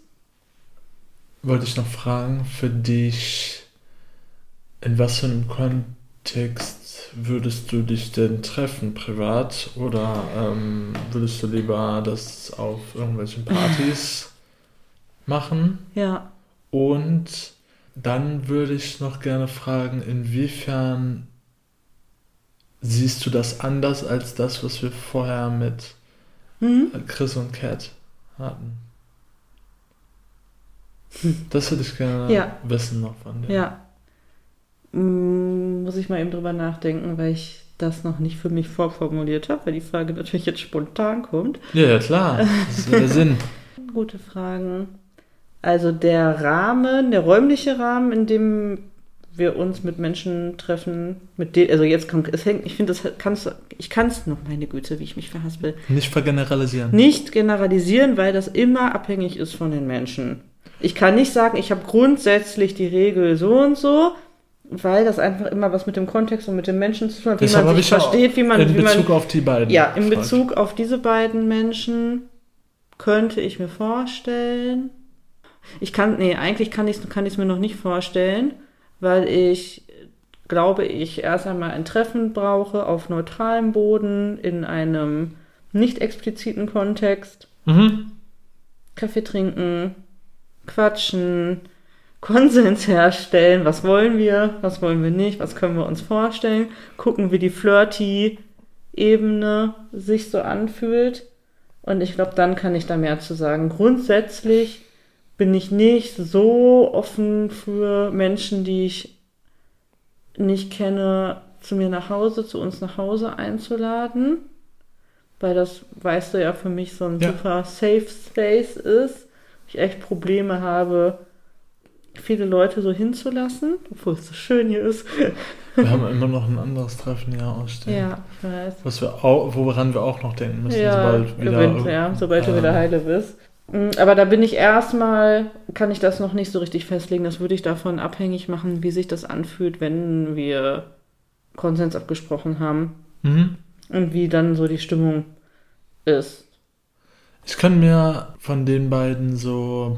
wollte ich noch fragen, für dich, in was für einem Kontext würdest du dich denn treffen, privat? Oder ähm, würdest du lieber das auf irgendwelchen [laughs] Partys machen? Ja. Und dann würde ich noch gerne fragen, inwiefern siehst du das anders als das, was wir vorher mit Hm? Chris und Cat hatten? Das würde ich gerne Ja. wissen noch von dir. Ja. Mm, Muss ich mal eben drüber nachdenken, weil ich das noch nicht für mich vorformuliert habe, weil die Frage natürlich jetzt spontan kommt. Ja, ja, klar. [laughs] Das ist der Sinn. Gute Fragen. Also der Rahmen, der räumliche Rahmen, in dem wir uns mit Menschen treffen, mit denen, also jetzt kommt, es hängt, ich finde, das kannst du, ich kann es noch, meine Güte, wie ich mich verhaspel, Nicht vergeneralisieren. nicht generalisieren, weil das immer abhängig ist von den Menschen. Ich kann nicht sagen, ich habe grundsätzlich die Regel so und so, weil das einfach immer was mit dem Kontext und mit den Menschen zu tun hat, wie Deshalb man sich versteht, wie man, in wie man Bezug auf die beiden. ja, in gefragt. Bezug auf diese beiden Menschen könnte ich mir vorstellen. Ich kann, nee, eigentlich kann ich es kann ich's mir noch nicht vorstellen, weil ich glaube, ich erst einmal ein Treffen brauche auf neutralem Boden in einem nicht expliziten Kontext. Mhm. Kaffee trinken, quatschen, Konsens [laughs] herstellen. Was wollen wir? Was wollen wir nicht? Was können wir uns vorstellen? Gucken, wie die Flirty-Ebene sich so anfühlt. Und ich glaube, dann kann ich da mehr zu sagen. Grundsätzlich bin ich nicht so offen für Menschen, die ich nicht kenne, zu mir nach Hause, zu uns nach Hause einzuladen. Weil das, weißt du ja, für mich so ein Ja. super Safe Space ist. Ich echt Probleme habe, viele Leute so hinzulassen, obwohl es so schön hier ist. [laughs] Wir haben [laughs] immer noch ein anderes Treffen hier ausstehen. Ja, ich weiß. Was wir auch, woran wir auch noch denken müssen, Ja, sobald wieder. gewinnt, ja, sobald du ähm, wieder heile bist. Mm, Aber da bin ich erstmal, kann ich das noch nicht so richtig festlegen. Das würde ich davon abhängig machen, wie sich das anfühlt, wenn wir Konsens abgesprochen haben Mhm. und wie dann so die Stimmung ist. Ich kann mir von den beiden so,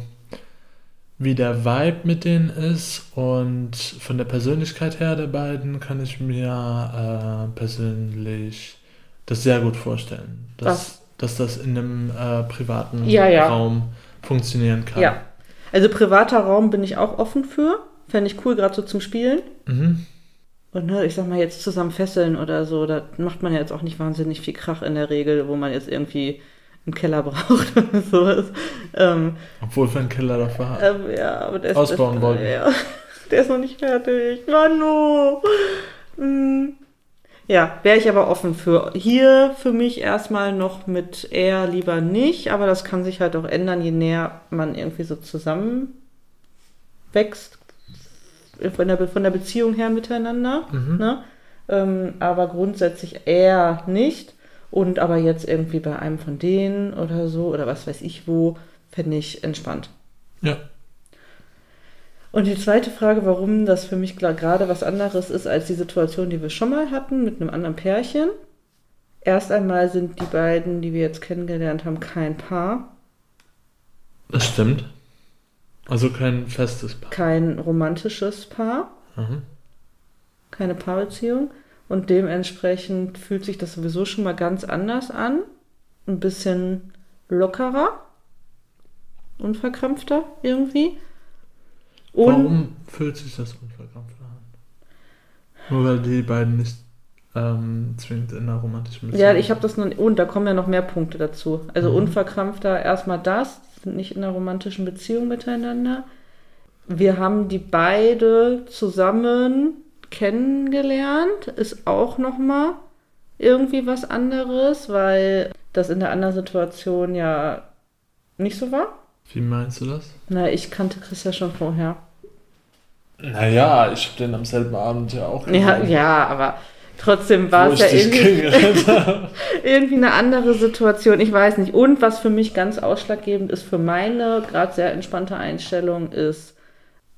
wie der Vibe mit denen ist und von der Persönlichkeit her der beiden, kann ich mir äh, persönlich das sehr gut vorstellen. Was? Dass das in einem äh, privaten Ja, ja. Raum funktionieren kann. Ja. Also privater Raum bin ich auch offen für. Fände ich cool, gerade so zum Spielen. Mhm. Und ne, ich sag mal, jetzt zusammen fesseln oder so, da macht man ja jetzt auch nicht wahnsinnig viel Krach in der Regel, wo man jetzt irgendwie einen Keller [laughs] braucht oder sowas. Ähm, Obwohl wir einen Keller dafür haben. ähm, ja, aber der ist, Ausbauen der, wollten. Ja, [laughs] der ist noch nicht fertig. Manu! Mm. Ja, wäre ich aber offen für. Hier für mich erstmal noch mit eher lieber nicht, aber das kann sich halt auch ändern, je näher man irgendwie so zusammen wächst. Von der, von der Beziehung her miteinander. Mhm. Ne? Ähm, aber grundsätzlich eher nicht. Und aber jetzt irgendwie bei einem von denen oder so, oder was weiß ich wo, fände ich entspannt. Ja. Und die zweite Frage, warum das für mich gerade was anderes ist als die Situation, die wir schon mal hatten mit einem anderen Pärchen. Erst einmal sind die beiden, die wir jetzt kennengelernt haben, kein Paar, Das stimmt. Also kein festes Paar. kein romantisches Paar, Mhm. keine Paarbeziehung. Und dementsprechend fühlt sich das sowieso schon mal ganz anders an. Ein bisschen lockerer, unverkrampfter irgendwie. Und Warum fühlt sich das unverkrampft an? Nur weil die beiden nicht ähm, zwingend in einer romantischen Beziehung Ja, ich habe das noch. Und da kommen ja noch mehr Punkte dazu. Also Mhm. unverkrampfter erstmal das, sind nicht in einer romantischen Beziehung miteinander. Wir haben die beide zusammen kennengelernt, ist auch noch mal irgendwie was anderes, weil das in der anderen Situation ja nicht so war. Wie meinst du das? Na, ich kannte Chris ja schon vorher. Naja, ich habe den am selben Abend ja auch Ja, ja, aber trotzdem war es ja irgendwie. [laughs] irgendwie eine andere Situation, ich weiß nicht. Und was für mich ganz ausschlaggebend ist für meine gerade sehr entspannte Einstellung ist,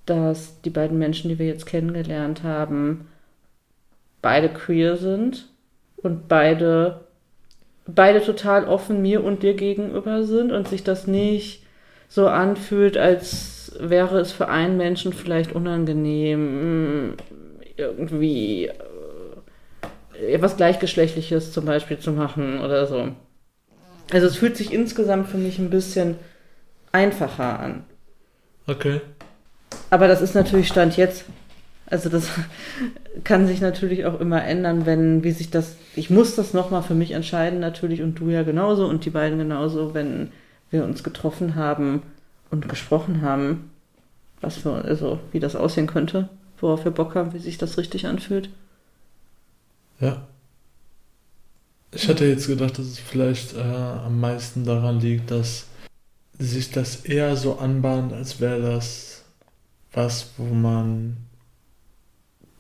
dass die beiden Menschen, die wir jetzt kennengelernt haben, beide queer sind und beide beide total offen mir und dir gegenüber sind und sich das nicht so anfühlt, als wäre es für einen Menschen vielleicht unangenehm, irgendwie äh, was Gleichgeschlechtliches zum Beispiel zu machen oder so. Also es fühlt sich insgesamt für mich ein bisschen einfacher an. Okay. Aber das ist natürlich Stand jetzt. Also das [laughs] kann sich natürlich auch immer ändern, wenn, wie sich das, ich muss das nochmal für mich entscheiden natürlich und du ja genauso und die beiden genauso, wenn wir uns getroffen haben und gesprochen haben, was für, also wie das aussehen könnte, worauf wir Bock haben, wie sich das richtig anfühlt. Ja. Ich hatte jetzt gedacht, dass es vielleicht äh, am meisten daran liegt, dass sich das eher so anbahnt, als wäre das was, wo man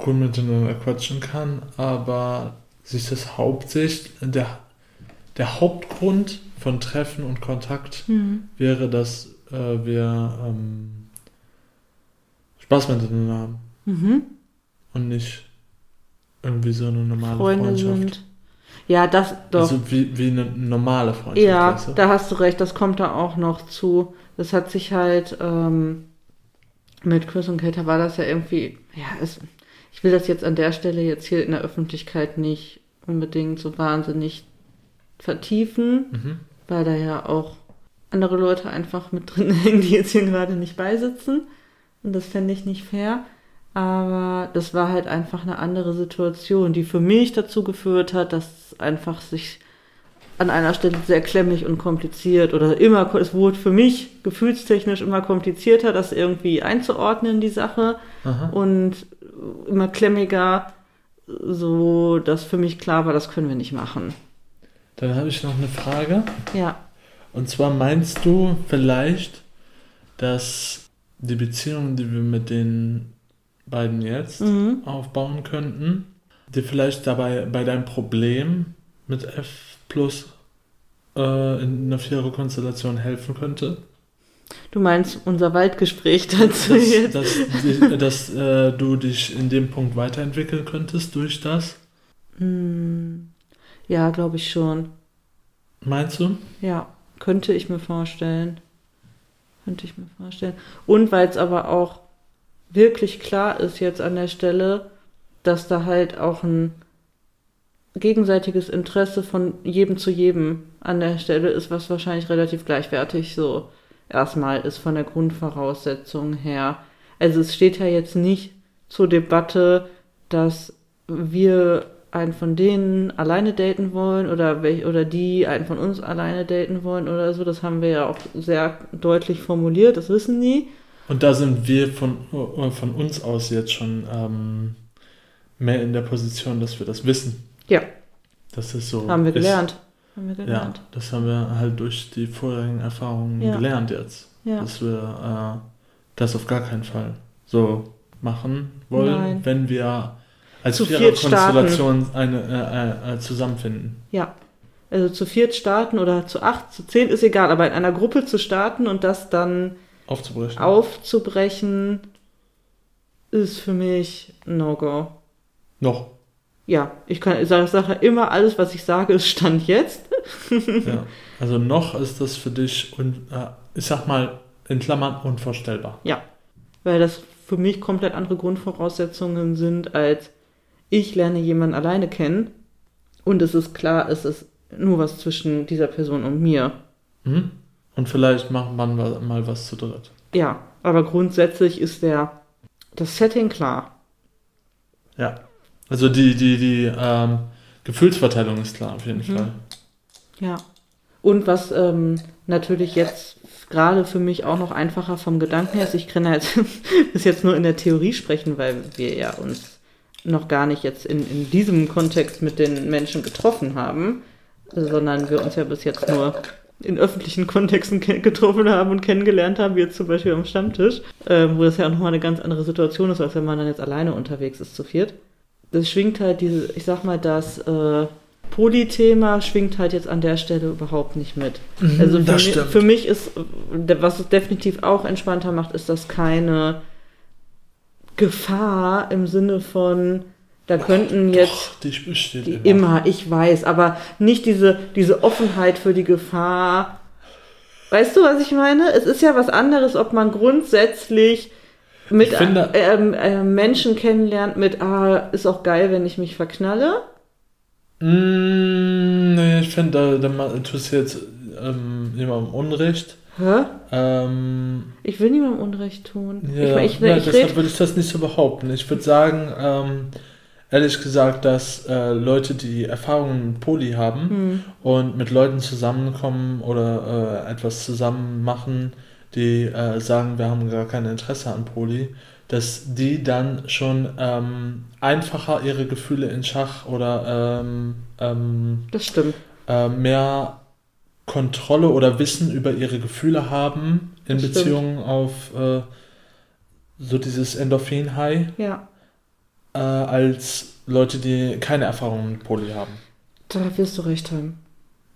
cool miteinander quatschen kann, aber sich das hauptsächlich, der, der Hauptgrund von Treffen und Kontakt wäre, dass äh, wir ähm, Spaß miteinander haben Mhm. und nicht irgendwie so eine normale Freunde Freundschaft. sind. Ja, das doch. Also wie, wie eine normale Freundschaft. Ja, weißt du? da hast du recht, das kommt da auch noch zu. Das hat sich halt ähm, mit Chris und Kate war das ja irgendwie, ja, es, ich will das jetzt an der Stelle jetzt hier in der Öffentlichkeit nicht unbedingt so wahnsinnig vertiefen, Mhm. weil da ja auch andere Leute einfach mit drin [laughs] hängen, die jetzt hier gerade nicht beisitzen. Und das fände ich nicht fair. Aber das war halt einfach eine andere Situation, die für mich dazu geführt hat, dass einfach sich an einer Stelle sehr klemmig und kompliziert oder immer, es wurde für mich gefühlstechnisch immer komplizierter, das irgendwie einzuordnen, die Sache Aha. und immer klemmiger, so dass für mich klar war, das können wir nicht machen. Dann habe ich noch eine Frage. Ja. Und zwar meinst du vielleicht, dass die Beziehung, die wir mit den beiden jetzt Mhm. aufbauen könnten, dir vielleicht dabei bei deinem Problem mit F plus äh, in einer Vierer-Konstellation helfen könnte. Du meinst unser Waldgespräch dazu Dass, jetzt? dass, die- dass äh, du dich in dem Punkt weiterentwickeln könntest durch das. Hm, ja, glaube ich schon. Meinst du? Ja, könnte ich mir vorstellen. Könnte ich mir vorstellen. Und weil es aber auch wirklich klar ist jetzt an der Stelle, dass da halt auch ein gegenseitiges Interesse von jedem zu jedem an der Stelle ist, was wahrscheinlich relativ gleichwertig so erstmal ist von der Grundvoraussetzung her. Also es steht ja jetzt nicht zur Debatte, dass wir einen von denen alleine daten wollen oder welch, oder die einen von uns alleine daten wollen oder so. Das haben wir ja auch sehr deutlich formuliert, das wissen die. Und da sind wir von, äh, von uns aus jetzt schon ähm, mehr in der Position, dass wir das wissen. Ja. Das ist so. Haben wir ist, gelernt. Haben wir Ja, gelernt. das haben wir halt durch die vorherigen Erfahrungen Ja. gelernt jetzt. Ja. Dass wir äh, das auf gar keinen Fall so machen wollen, Nein. wenn wir als Zu viert Vierer-Konstellation eine, äh, äh, zusammenfinden. Ja. Also zu viert starten oder zu acht, zu zehn ist egal, aber in einer Gruppe zu starten und das dann Aufzubrechen. aufzubrechen, ist für mich No-Go. Noch. Ja, ich kann, ich sage sage immer, alles, was ich sage, ist Stand jetzt. ja. Also noch ist das für dich, und, äh, ich sag mal, in Klammern unvorstellbar. Weil das für mich komplett andere Grundvoraussetzungen sind, als ich lerne jemanden alleine kennen und es ist klar, es ist nur was zwischen dieser Person und mir. Mhm. Und vielleicht macht man mal was zu dritt. Ja, aber grundsätzlich ist der das Setting klar. Ja. Also die, die, die ähm, Gefühlsverteilung ist klar, auf jeden Mhm. Fall. Ja. Und was ähm, natürlich jetzt gerade für mich auch noch einfacher vom Gedanken her ist, ich kann halt [laughs] bis jetzt nur in der Theorie sprechen, weil wir ja uns noch gar nicht jetzt in, in diesem Kontext mit den Menschen getroffen haben, sondern wir uns ja bis jetzt nur in öffentlichen Kontexten getroffen haben und kennengelernt haben, wie jetzt zum Beispiel am Stammtisch, ähm, wo das ja auch nochmal eine ganz andere Situation ist, als wenn man dann jetzt alleine unterwegs ist zu viert. Das schwingt halt diese, ich sag mal, das äh, Polythema schwingt halt jetzt an der Stelle überhaupt nicht mit. Also für, Mhm, mi für mich ist, äh, was es definitiv auch entspannter macht, ist das keine Gefahr im Sinne von, da könnten jetzt Doch, die besteht die immer, ich weiß, aber nicht diese, diese Offenheit für die Gefahr. Weißt du, was ich meine? Es ist ja was anderes, ob man grundsätzlich mit finde- ähm, äh, Menschen kennenlernt mit, ah, ist auch geil, wenn ich mich verknalle. Mm, nee, ich finde, da, da tust du jetzt ähm, jemandem Unrecht. Hä? Ähm, Ich will niemandem Unrecht tun. ja, ich, ich, ja, ich deshalb red, würde ich das nicht so behaupten. Ich würde sagen, ähm, ehrlich gesagt, dass äh, Leute, die Erfahrungen mit Poli haben hm, und mit Leuten zusammenkommen oder äh, etwas zusammen machen, die äh, sagen, wir haben gar kein Interesse an Poli, dass die dann schon ähm, einfacher ihre Gefühle in Schach oder ähm, ähm, das stimmt. äh, mehr Kontrolle oder Wissen über ihre Gefühle haben in Das stimmt. Beziehung auf äh, so dieses Endorphin-High Ja, äh, als Leute, die keine Erfahrung mit Poli haben. da wirst du recht haben.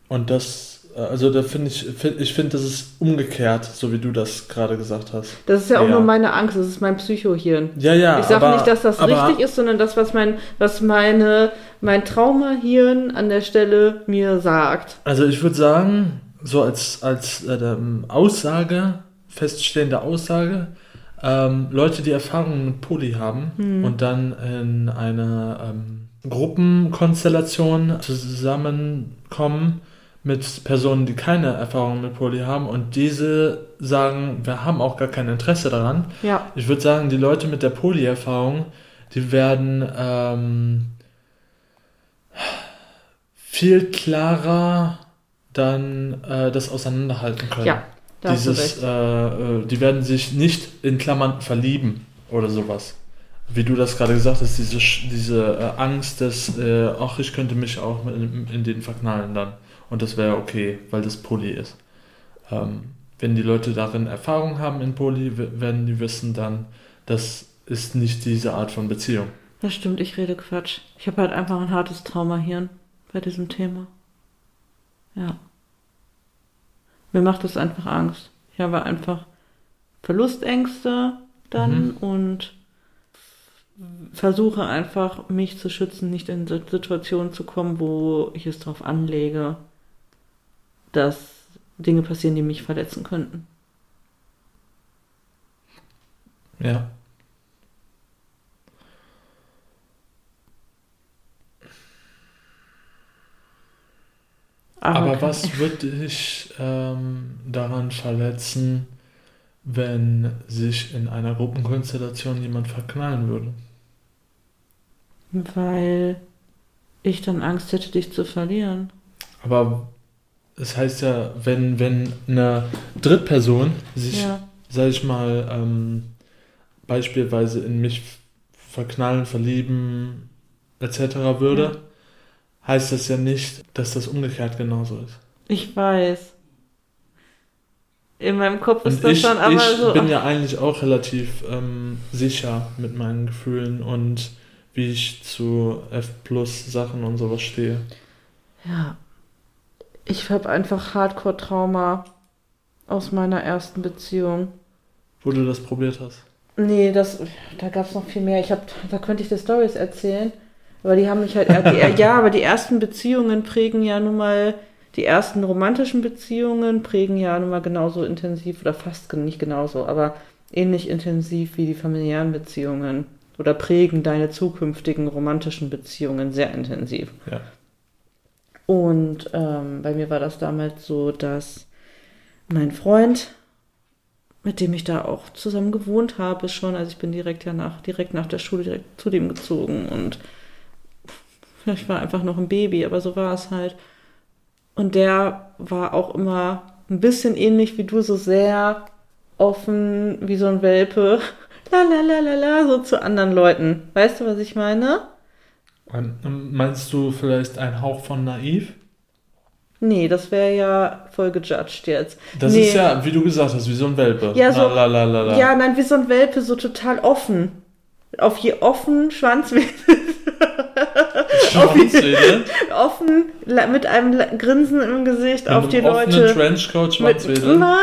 Und das, also da finde ich, find, ich finde, das ist umgekehrt, so wie du das gerade gesagt hast. Das ist ja auch Ja. nur meine Angst, das ist mein Psychohirn. Ja, ja. ich sage nicht, dass das aber, richtig ist, sondern das, was mein, was meine, mein Traumahirn an der Stelle mir sagt. Also ich würde sagen, so als, als äh, Aussage, feststehende Aussage, ähm, Leute, die Erfahrungen mit Poli haben Hm. und dann in eine ähm, Gruppenkonstellation zusammenkommen mit Personen, die keine Erfahrung mit Poli haben und diese sagen, wir haben auch gar kein Interesse daran. Ja, Ich würde sagen, die Leute mit der Poli-Erfahrung, die werden ähm, viel klarer dann äh, das auseinanderhalten können. ja, da Dieses, äh, äh, die werden sich nicht in Klammern verlieben oder sowas. Wie du das gerade gesagt hast, diese, diese äh, Angst, dass, äh, ach, ich könnte mich auch in, in den verknallen dann. Und das wäre okay, weil das Pulli ist. Ähm, wenn die Leute darin Erfahrung haben in Poly, werden die wissen dann, das ist nicht diese Art von Beziehung. Das stimmt, ich rede Quatsch. Ich habe halt einfach ein hartes Traumahirn bei diesem Thema. Ja. Mir macht das einfach Angst. Ich habe einfach Verlustängste dann mhm. und versuche einfach, mich zu schützen, nicht in Situationen zu kommen, wo ich es darauf anlege, dass Dinge passieren, die mich verletzen könnten. Ja. Aber, Aber was würde dich ähm, daran verletzen, wenn sich in einer Gruppenkonstellation jemand verknallen würde? Weil ich dann Angst hätte, dich zu verlieren. Aber es heißt ja, wenn, wenn eine Drittperson sich, ja. sag ich mal, ähm, beispielsweise in mich verknallen, verlieben, etc. würde, ja. heißt das ja nicht, dass das umgekehrt genauso ist. Ich weiß. In meinem Kopf ist Und das ich, schon aber ich so. Ich bin ja eigentlich auch relativ ähm, sicher mit meinen Gefühlen und wie ich zu F Plus Sachen und sowas stehe. Ja. Ich habe einfach Hardcore-Trauma aus meiner ersten Beziehung. Wo du das probiert hast? Nee, das, da gab es noch viel mehr. Ich hab, da könnte ich dir Stories erzählen. Aber die haben mich halt, die, [laughs] ja, aber die ersten Beziehungen prägen ja nun mal die ersten romantischen Beziehungen prägen ja nun mal genauso intensiv oder fast nicht genauso, aber ähnlich intensiv wie die familiären Beziehungen oder prägen deine zukünftigen romantischen Beziehungen sehr intensiv. Ja. Und ähm, bei mir war das damals so, dass mein Freund, mit dem ich da auch zusammen gewohnt habe, schon, also ich bin direkt ja nach, direkt nach der Schule direkt zu dem gezogen und ich war einfach noch ein Baby, aber so war es halt. Und der war auch immer ein bisschen ähnlich wie du, so sehr offen wie so ein Welpe. [laughs] La la la la la, so zu anderen Leuten. Weißt du, was ich meine? Meinst du vielleicht ein Hauch von naiv? Nee, das wäre ja voll gejudged jetzt. Das nee. ist ja, wie du gesagt hast, wie so ein Welpe. Ja, so, ja, nein, wie so ein Welpe, so total offen. Auf je offen Schwanzwedel. [laughs] Schwanzwedel? offen, mit einem Grinsen im Gesicht mit auf die Leute. Trenchcoat Schwanzwedel. Mann!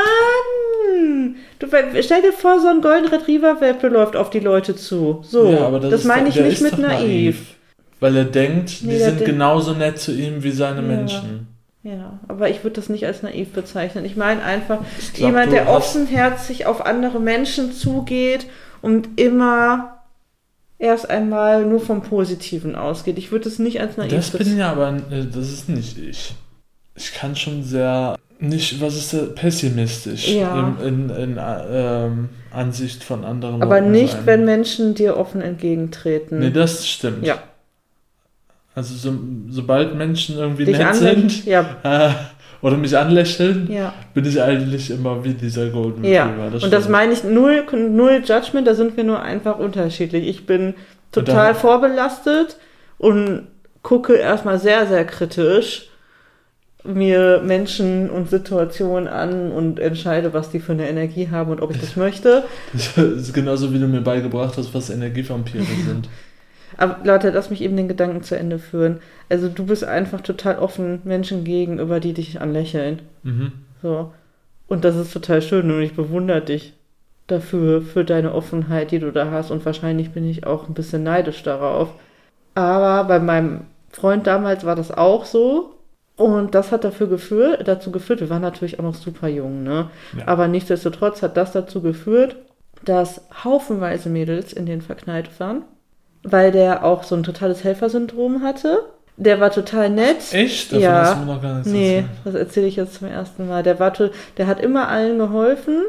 Du, stell dir vor, so ein Golden Retriever-Welpe läuft auf die Leute zu. So, ja, das, das meine ich nicht mit naiv. naiv. Weil er denkt, nee, die sind genauso nett zu ihm wie seine ja. Menschen. Ja, aber ich würde das nicht als naiv bezeichnen. Ich meine einfach ich glaub, jemand, der offenherzig auf andere Menschen zugeht und immer erst einmal nur vom Positiven ausgeht. Ich würde es nicht als naiv Das bin ja aber, äh, das ist nicht ich. Ich kann schon sehr, nicht, was ist das, pessimistisch ja. in, in, in ähm, Ansicht von anderen Aber Leuten nicht, sein. wenn Menschen dir offen entgegentreten. Nee, das stimmt. Ja. Also so, sobald Menschen irgendwie Dich nett sind ja. [laughs] äh, oder mich anlächeln, ja. bin ich eigentlich immer wie dieser Golden Retriever. Ja. Das und das meine ich null, null Judgment, da sind wir nur einfach unterschiedlich. Ich bin total vorbelastet und gucke erstmal sehr, sehr kritisch mir Menschen und Situationen an und entscheide, was die für eine Energie haben und ob ich das [laughs] möchte. Das ist genauso wie du mir beigebracht hast, was Energievampire [laughs] sind. Aber Leute, lass mich eben den Gedanken zu Ende führen. Also du bist einfach total offen Menschen gegenüber, die dich anlächeln. Mhm. So. Und das ist total schön und ich bewundere dich dafür, für deine Offenheit, die du da hast. Und wahrscheinlich bin ich auch ein bisschen neidisch darauf. Aber bei meinem Freund damals war das auch so. Und das hat dafür geführt, dazu geführt, wir waren natürlich auch noch super jung, ne? Ja. Aber nichtsdestotrotz hat das dazu geführt, dass haufenweise Mädels in den verknallt waren weil der auch so ein totales Helfersyndrom hatte. Der war total nett. Echt? Davon ja. hast du mir noch gar nichts Nee, erzählt. das erzähle ich jetzt zum ersten Mal. Der war der hat immer allen geholfen.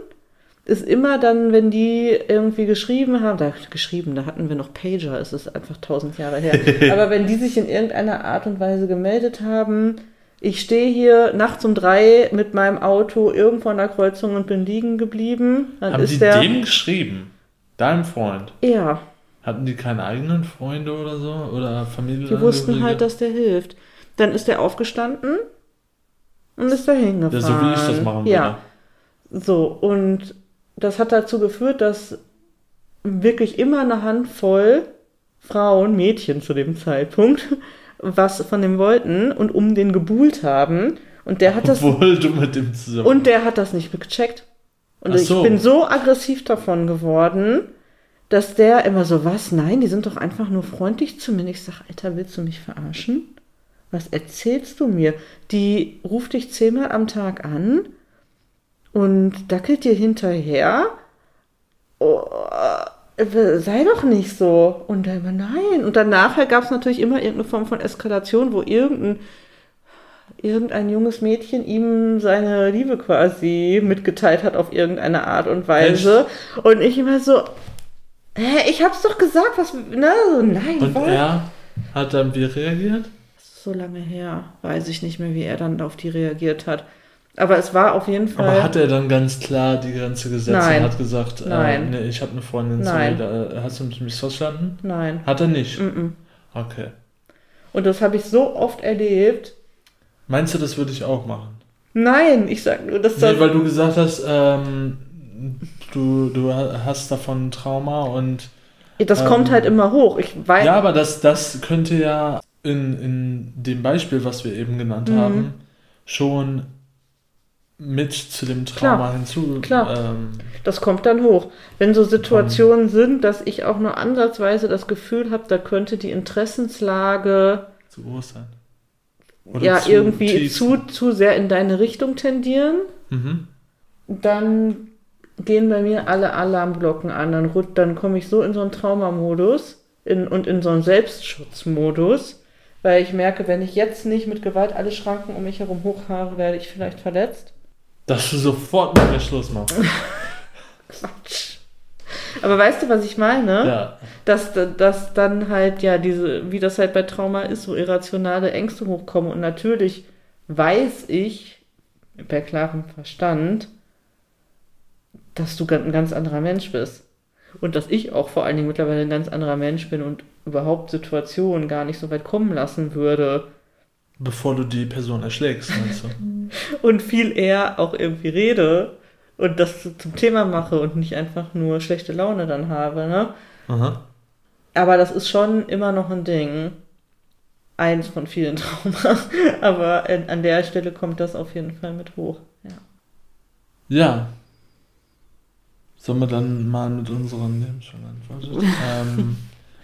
Ist immer dann, wenn die irgendwie geschrieben haben, da geschrieben, da hatten wir noch Pager, es ist einfach tausend Jahre her. [laughs] Aber wenn die sich in irgendeiner Art und Weise gemeldet haben, ich stehe hier nachts um drei mit meinem Auto irgendwo an der Kreuzung und bin liegen geblieben. Dann haben ist die der, dem geschrieben? Deinem Freund? Ja. Hatten die keine eigenen Freunde oder so? Oder Familie? Die wussten halt, dass der hilft. Dann ist er aufgestanden und ist da hingefahren. Ja, so wie ich das machen würde. Ja. So, und das hat dazu geführt, dass wirklich immer eine Handvoll Frauen, Mädchen zu dem Zeitpunkt, [laughs] was von dem wollten und um den gebuhlt haben. Und der hat das. Obwohl du mit dem zusammen. Und der hat das nicht gecheckt. Und so. ich bin so aggressiv davon geworden, dass der immer so, was? Nein, die sind doch einfach nur freundlich zu mir. Ich sag, Alter, willst du mich verarschen? Was erzählst du mir? Die ruft dich zehnmal am Tag an und dackelt dir hinterher. Oh, äh, sei doch nicht so. Und er immer, nein. Und dann nachher gab es natürlich immer irgendeine Form von Eskalation, wo irgendein irgendein junges Mädchen ihm seine Liebe quasi mitgeteilt hat auf irgendeine Art und Weise. Und ich immer so, hä, ich hab's doch gesagt, was, ne, so, nein, Und was? er hat dann wie reagiert? Das ist so lange her, weiß ich nicht mehr, wie er dann auf die reagiert hat. Aber es war auf jeden Fall. Aber hat er dann ganz klar die Grenze gesetzt Nein. und hat gesagt, Nein. Äh, nee, ich habe eine Freundin, Nein. sorry, da, hast du mich missverstanden? Nein. Hat er nicht? Mm-mm. Okay. Und das habe ich so oft erlebt. Meinst du, das würde ich auch machen? Nein, ich sag nur, dass Nee, das. weil du gesagt hast, ähm, du, du hast davon ein Trauma und das ähm, kommt halt immer hoch. Ich weiß. ja, aber das, das könnte ja in, in dem Beispiel, was wir eben genannt Mhm. haben, schon mit zu dem Trauma Klar, hinzu. klar. Ähm, Das kommt dann hoch. Wenn so Situationen sind, dass ich auch nur ansatzweise das Gefühl habe, da könnte die Interessenslage zu groß sein. ja zu irgendwie tief zu, zu sehr in deine Richtung tendieren, Mhm. dann gehen bei mir alle Alarmglocken an. Dann, dann komme ich so in so einen Traumamodus in, und in so einen Selbstschutzmodus, weil ich merke, wenn ich jetzt nicht mit Gewalt alle Schranken um mich herum hochhaare, werde ich vielleicht verletzt. Dass du sofort mit mir Schluss machst. [laughs] Quatsch. Aber weißt du, was ich meine? Ja. dass, dass dann halt, ja, diese, wie das halt bei Trauma ist, so irrationale Ängste hochkommen. Und natürlich weiß ich per klarem Verstand, dass du ein ganz anderer Mensch bist. Und dass ich auch vor allen Dingen mittlerweile ein ganz anderer Mensch bin und überhaupt Situationen gar nicht so weit kommen lassen würde. Bevor du die Person erschlägst, meinst du? [laughs] Und viel eher auch irgendwie rede und das zum Thema mache und nicht einfach nur schlechte Laune dann habe, ne? Aha. Aber das ist schon immer noch ein Ding. Eins von vielen [laughs] Trauma. Aber an an der Stelle kommt das auf jeden Fall mit hoch. Ja. Ja. Sollen wir dann mal mit unseren, schon [laughs] ähm,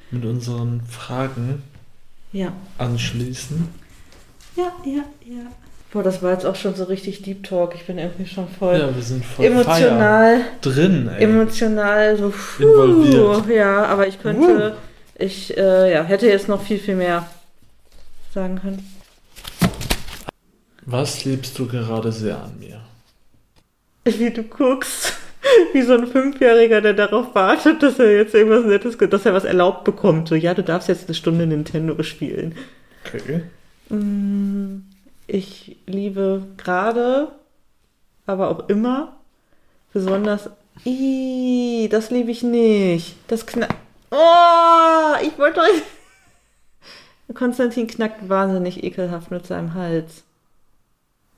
mit unseren Fragen Ja. anschließen? Ja, ja, ja. Boah, das war jetzt auch schon so richtig Deep Talk. Ich bin irgendwie schon voll Ja, wir sind voll emotional, Feier drin, ey. emotional so puh, Involviert. Ja, aber ich könnte, ich äh, ja, hätte jetzt noch viel, viel mehr sagen können. Was liebst du gerade sehr an mir? Wie du guckst. [laughs] Wie so ein Fünfjähriger, der darauf wartet, dass er jetzt irgendwas Nettes, dass er was erlaubt bekommt. So, ja, du darfst jetzt eine Stunde Nintendo spielen. Okay. Mm, Ich liebe gerade, aber auch immer, besonders. Ih, das liebe ich nicht. Das knackt. Oh, ich wollte euch. [laughs] Konstantin knackt wahnsinnig ekelhaft mit seinem Hals.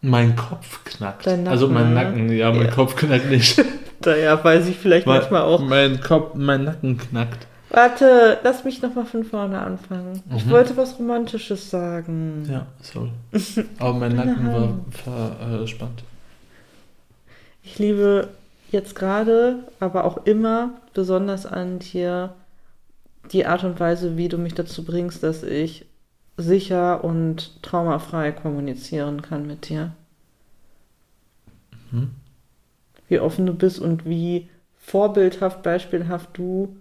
Mein Kopf knackt. Dein Nacken, also mein ne? Nacken, ja, mein Ja. Kopf knackt nicht. [laughs] Daher weiß ich vielleicht mein, manchmal auch. Mein Kopf, mein Nacken knackt. Warte, lass mich nochmal von vorne anfangen. Ich Mhm. wollte was Romantisches sagen. Ja, sorry. [laughs] Aber mein Nacken war verspannt. Ich liebe jetzt gerade, aber auch immer besonders an dir die Art und Weise, wie du mich dazu bringst, dass ich sicher und traumafrei kommunizieren kann mit dir. Mhm. Wie offen du bist und wie vorbildhaft, beispielhaft du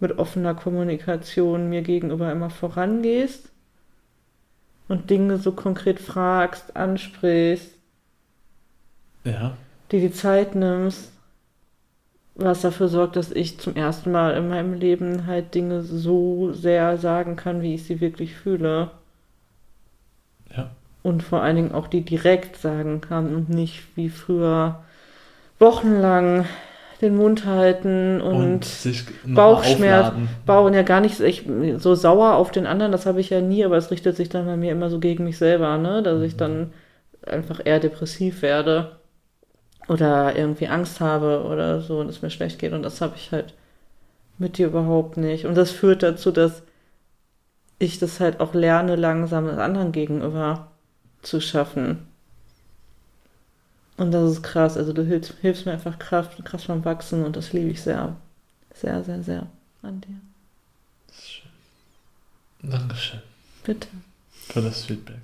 mit offener Kommunikation mir gegenüber immer vorangehst und Dinge so konkret fragst, ansprichst, Ja. dir die Zeit nimmst, was dafür sorgt, dass ich zum ersten Mal in meinem Leben halt Dinge so sehr sagen kann, wie ich sie wirklich fühle. Ja. Und vor allen Dingen auch die direkt sagen kann und nicht wie früher wochenlang den Mund halten Und, und, sich noch Bauchschmerz, aufladen. bauen ja gar nicht ich, so sauer auf den anderen, das habe ich ja nie, aber es richtet sich dann bei mir immer so gegen mich selber, ne? Dass ich dann einfach eher depressiv werde. oder irgendwie Angst habe oder so und es mir schlecht geht. Und das habe ich halt mit dir überhaupt nicht. Und das führt dazu, dass ich das halt auch lerne, langsam anderen gegenüber zu schaffen. Und das ist krass. Also du hilfst, hilfst mir einfach Kraft, krass beim Wachsen und das liebe ich sehr. Sehr, sehr, sehr an dir. Dankeschön. Bitte. Für das Feedback.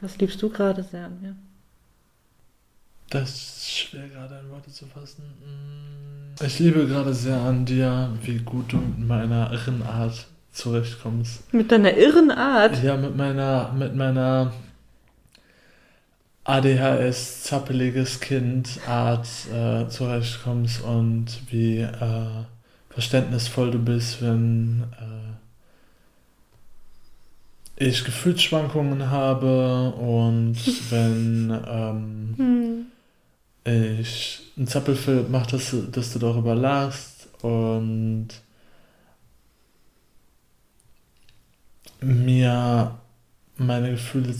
Was liebst du gerade sehr an mir? Das ist schwer gerade in Worte zu fassen. Mm. Ich liebe gerade sehr an dir, wie gut du mit meiner irren Art zurechtkommst. Mit deiner irren Art? Ja, mit meiner, mit meiner ADHS, zappeliges Kind Art äh, zurechtkommst und wie äh, verständnisvoll du bist, wenn äh, ich Gefühlsschwankungen habe und [laughs] wenn ähm, Hm. ich einen Zappelfilm mache, dass, du- dass du darüber lachst und mir meine Gefühle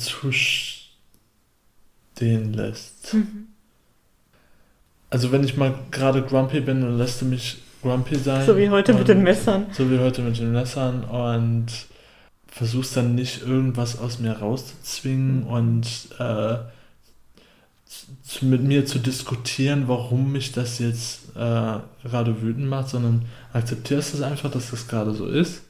zustehen lässt. Mhm. Also wenn ich mal gerade grumpy bin, dann lässt du mich grumpy sein. So wie heute mit den Messern. So wie heute mit den Messern und versuchst dann nicht irgendwas aus mir rauszuzwingen und äh, zu, mit mir zu diskutieren, warum mich das jetzt äh, gerade wütend macht, sondern akzeptierst es einfach, dass das gerade so ist,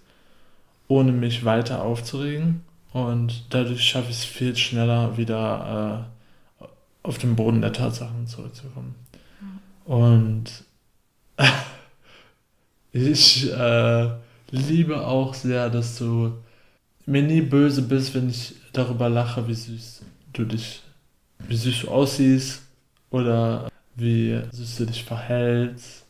ohne mich weiter aufzuregen und dadurch schaffe ich es viel schneller wieder äh, auf den Boden der Tatsachen zurückzukommen. Und [laughs] ich äh, liebe auch sehr, dass du mir nie böse bist, wenn ich darüber lache, wie süß du dich, wie süß du aussiehst oder wie süß du dich verhältst.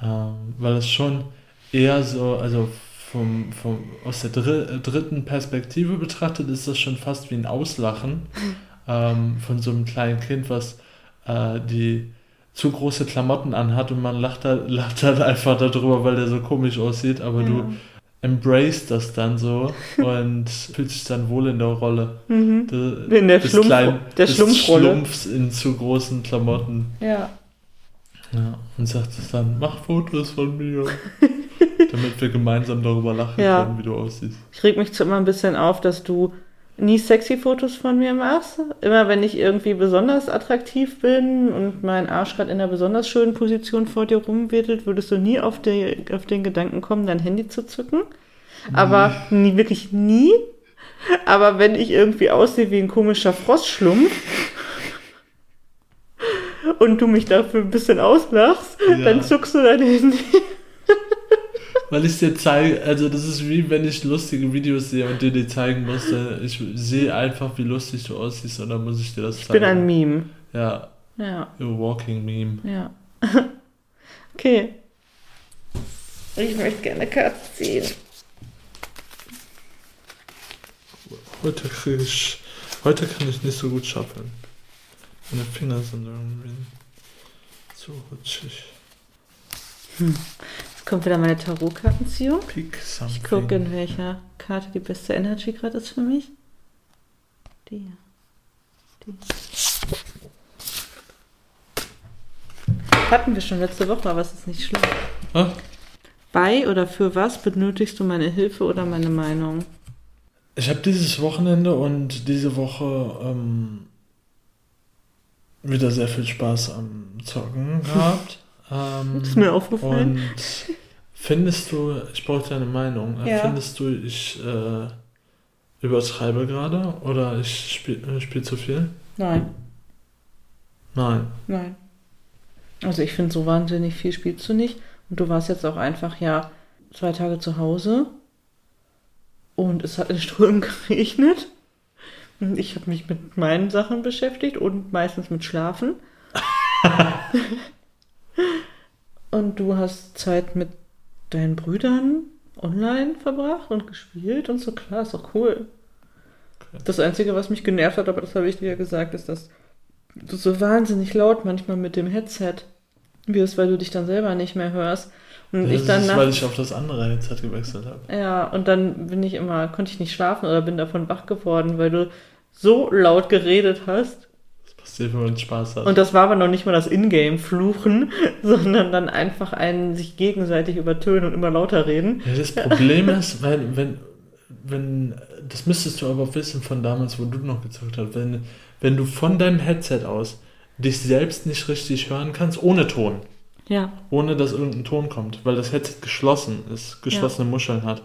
Ähm, weil es schon eher so, also vom, vom, aus der dr dritten Perspektive betrachtet, ist das schon fast wie ein Auslachen [laughs] ähm, von so einem kleinen Kind, was äh, die zu große Klamotten anhat und man lacht, da, [laughs] lacht dann einfach darüber, weil der so komisch aussieht, aber du embrace das dann so [laughs] und fühlst dich dann wohl in der Rolle. Mhm. De, In der, Schlumpf kleinen- der Schlumpfrolle. Schlumpfs in zu großen Klamotten. Ja. Ja, und sagt es dann, mach Fotos von mir. [laughs] damit wir gemeinsam darüber lachen Ja. können, wie du aussiehst. Ich reg mich zu immer ein bisschen auf, dass du nie sexy Fotos von mir machst. Immer wenn ich irgendwie besonders attraktiv bin und mein Arsch gerade in einer besonders schönen Position vor dir rumwedelt, würdest du nie auf, die, auf den Gedanken kommen, dein Handy zu zücken. Aber nie, wirklich nie. Aber wenn ich irgendwie aussehe wie ein komischer Frostschlumpf und du mich dafür ein bisschen auslachst, Ja. dann zuckst du dein Handy. [laughs] Weil ich dir zeige, also das ist wie wenn ich lustige Videos sehe und dir die zeigen musste. Ich sehe einfach, wie lustig du aussiehst und dann muss ich dir das Ich zeigen. bin ein Meme. Ja, Ja. a walking meme. Ja. [laughs] okay. Ich möchte gerne Katze ziehen. Heute krieg ich, heute kann ich nicht so gut schaffen. Meine Finger sind irgendwie zu rutschig. Jetzt kommt wieder meine Tarotkartenziehung. Pick something. Ich gucke, in welcher Karte die beste Energy gerade ist für mich. Die. Die. Hatten wir schon letzte Woche, aber es ist nicht schlimm. Ah, Bei oder für was benötigst du meine Hilfe oder meine Meinung? Ich habe dieses Wochenende und diese Woche ähm, wieder sehr viel Spaß am Zocken gehabt. [laughs] ähm, Ist mir aufgefallen. und findest du, ich brauche deine Meinung, äh, Ja. findest du, ich äh, übertreibe gerade oder ich spiele äh, spiel zu viel? Nein, Nein. nein. Also ich finde, so wahnsinnig viel spielst du nicht. Und du warst jetzt auch einfach ja zwei Tage zu Hause. Und es hat in Strömen [laughs] geregnet. Und ich habe mich mit meinen Sachen beschäftigt und meistens mit Schlafen. [laughs] [laughs] und du hast Zeit mit deinen Brüdern online verbracht und gespielt und so. Klar, ist doch cool. Okay. Das Einzige, was mich genervt hat, aber das habe ich dir ja gesagt, ist, dass du so wahnsinnig laut manchmal mit dem Headset wirst, weil du dich dann selber nicht mehr hörst. Und das ich dann ist, weil ich auf das andere Headset gewechselt habe. ja, und dann bin ich immer, konnte ich nicht schlafen oder bin davon wach geworden, weil du so laut geredet hast. Passiert, wenn man Spaß hat. Und das war aber noch nicht mal das Ingame-Fluchen, [laughs] sondern dann einfach ein sich gegenseitig übertönen und immer lauter reden. Ja, das Problem [laughs] ist, wenn, wenn, wenn, das müsstest du aber wissen von damals, wo du noch gezockt hast, wenn, wenn du von deinem Headset aus dich selbst nicht richtig hören kannst, ohne Ton, Ja. ohne dass irgendein Ton kommt, weil das Headset geschlossen ist, geschlossene Muscheln hat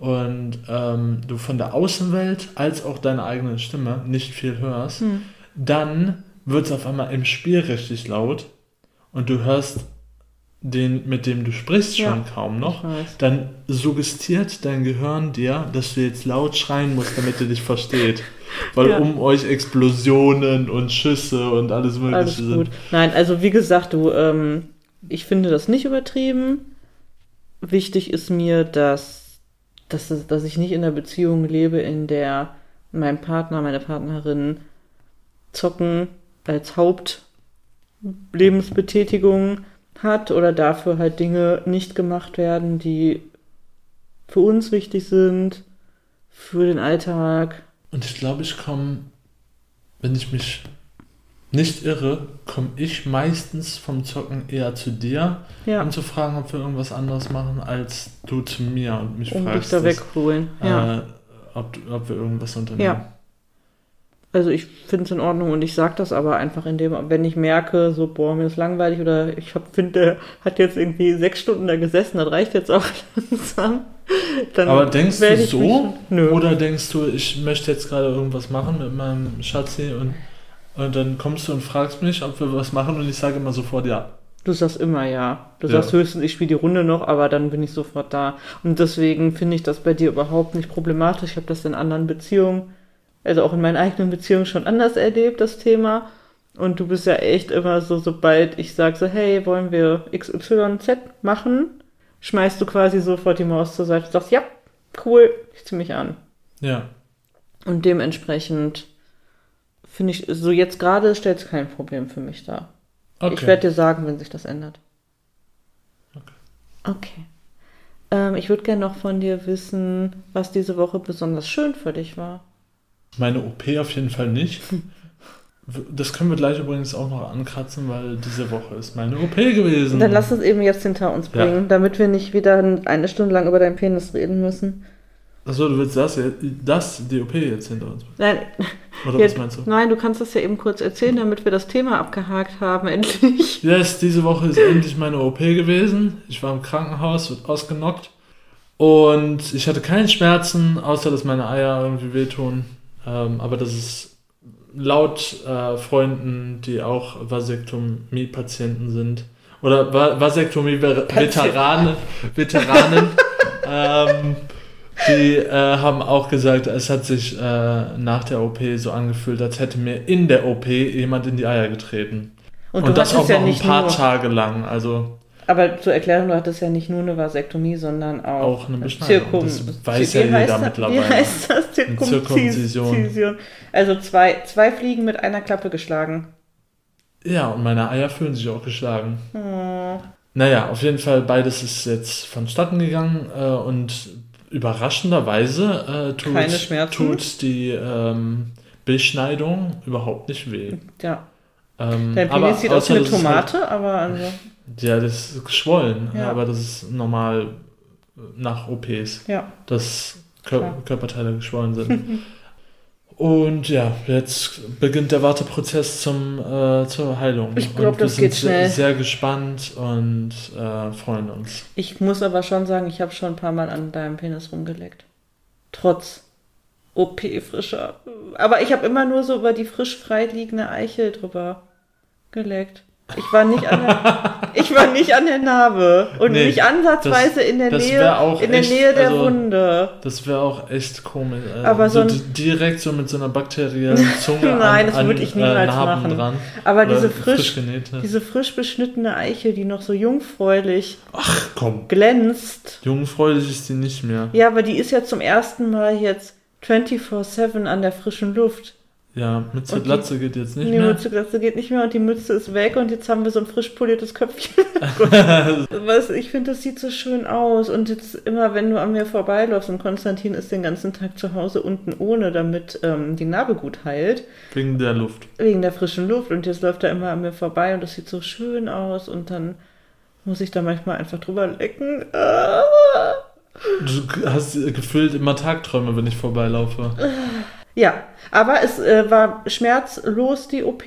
und ähm, du von der Außenwelt als auch deine eigene Stimme nicht viel hörst, Hm. dann wird es auf einmal im Spiel richtig laut und du hörst den, mit dem du sprichst, schon Ja. kaum noch. Dann suggestiert dein Gehirn dir, dass du jetzt laut schreien musst, damit er dich versteht. [laughs] Weil Ja. um euch Explosionen und Schüsse und alles Mögliche Alles sind. gut. Nein, also wie gesagt, du, ähm, ich finde das nicht übertrieben. Wichtig ist mir, dass, dass, dass ich nicht in einer Beziehung lebe, in der mein Partner, meine Partnerin zocken als Hauptlebensbetätigung hat oder dafür halt Dinge nicht gemacht werden, die für uns wichtig sind, für den Alltag. Und ich glaube, ich komme, wenn ich mich nicht irre, komme ich meistens vom Zocken eher zu dir, Ja, um zu fragen, ob wir irgendwas anderes machen, als du zu mir und mich um dich fragst, da dass, wegholen. Ja. äh, ob, ob wir irgendwas unternehmen. Ja. Also ich finde es in Ordnung und ich sage das aber einfach in dem, wenn ich merke, so, boah, mir ist langweilig oder ich finde, der hat jetzt irgendwie sechs Stunden da gesessen, das reicht jetzt auch [laughs] langsam. Dann Aber denkst du so? schon-. Oder denkst du, ich möchte jetzt gerade irgendwas machen mit meinem Schatzi und, und dann kommst du und fragst mich, ob wir was machen und ich sage immer sofort ja. Du sagst immer ja. Du Ja. sagst höchstens, ich spiele die Runde noch, aber dann bin ich sofort da. Und deswegen finde ich das bei dir überhaupt nicht problematisch. Ich habe das in anderen Beziehungen, also auch in meinen eigenen Beziehungen schon anders erlebt, das Thema. Und du bist ja echt immer so, sobald ich sage so, hey, wollen wir XYZ machen, schmeißt du quasi sofort die Maus zur Seite und sagst, ja, cool, ich zieh mich an. Ja. Und dementsprechend finde ich, so jetzt gerade stellt es kein Problem für mich dar. Okay. Ich werde dir sagen, wenn sich das ändert. Okay. Okay. Ähm, ich würde gerne noch von dir wissen, was diese Woche besonders schön für dich war. Meine OP auf jeden Fall nicht. Das können wir gleich übrigens auch noch ankratzen, weil diese Woche ist meine OP gewesen. Dann lass uns eben jetzt hinter uns Ja. bringen, damit wir nicht wieder eine Stunde lang über deinen Penis reden müssen. Achso, du willst das, das, die OP jetzt hinter uns. Nein, Oder jetzt, was meinst du? nein, du kannst das ja eben kurz erzählen, damit wir das Thema abgehakt haben, [laughs] endlich. Yes, diese Woche ist endlich meine OP gewesen. Ich war im Krankenhaus, wird ausgenockt. Und ich hatte keine Schmerzen, außer dass meine Eier irgendwie wehtun. Ähm, aber das ist laut äh, Freunden, die auch Vasektomie-Patienten sind, oder Va Vasektomie-Veteranen, Veteranen, [laughs] ähm, die äh, haben auch gesagt, es hat sich äh, nach der OP so angefühlt, als hätte mir in der OP jemand in die Eier getreten. Und, Und, das auch ja noch ein paar Tage lang. Also aber zur Erklärung, du hattest ja nicht nur eine Vasektomie, sondern auch, Auch eine Beschneidung. Das weiß ja wie jeder mittlerweile. Wie heißt das? Zirkumzision. Zirkumzision. Also zwei, zwei Fliegen mit einer Klappe geschlagen. ja, und meine Eier fühlen sich auch geschlagen. Oh. Naja, auf jeden Fall, beides ist jetzt vonstatten gegangen äh, und überraschenderweise äh, tut, tut die ähm, Beschneidung überhaupt nicht weh. Ja. Ähm, Dein Penis sieht aus wie eine es Tomate, aber also, Halt, ja, das ist geschwollen, Ja. aber das ist normal nach OPs. ja. dass Kör Klar. Körperteile geschwollen sind. [laughs] Und ja, jetzt beginnt der Warteprozess zum, äh, zur Heilung. Ich glaub, Und wir das sind geht sehr, schnell. sehr gespannt und äh, freuen uns. Ich muss aber schon sagen, ich habe schon ein paar Mal an deinem Penis rumgeleckt. Trotz OP-frischer. Aber ich habe immer nur so über die frisch freiliegende Eichel drüber geleckt. Ich war nicht an der, ich war nicht an der Narbe und Nee, nicht ansatzweise in der das Nähe, auch in der echt, Nähe der also- Wunde. Das wäre auch echt komisch. Äh, Aber so ein- di- direkt so mit so einer bakteriellen [laughs] Zunge Nein, an, das würde ich äh, niemals Narben machen. dran. Aber Oder diese frisch, frisch diese frisch beschnittene Eichel, die noch so jungfräulich Ach komm, glänzt. jungfräulich ist die nicht mehr. Ja, aber die ist ja zum ersten Mal jetzt 24-7 an der frischen Luft. Ja, Mütze Und die- Glatze geht jetzt nicht die mehr. Mütze Glatze geht nicht mehr und die Mütze ist weg und jetzt haben wir so ein frisch poliertes Köpfchen. [laughs] [laughs] Was, ich finde, das sieht so schön aus. Und jetzt immer, wenn du an mir vorbeiläufst und Konstantin ist den ganzen Tag zu Hause unten ohne, damit ähm, die Narbe gut heilt, Wegen der Luft. wegen der frischen Luft. Und jetzt läuft er immer an mir vorbei und das sieht so schön aus. Und dann muss ich da manchmal einfach drüber lecken. Ah. Du hast gefühlt immer Tagträume, wenn ich vorbeilaufe. [laughs] Ja, aber es äh, war schmerzlos die OP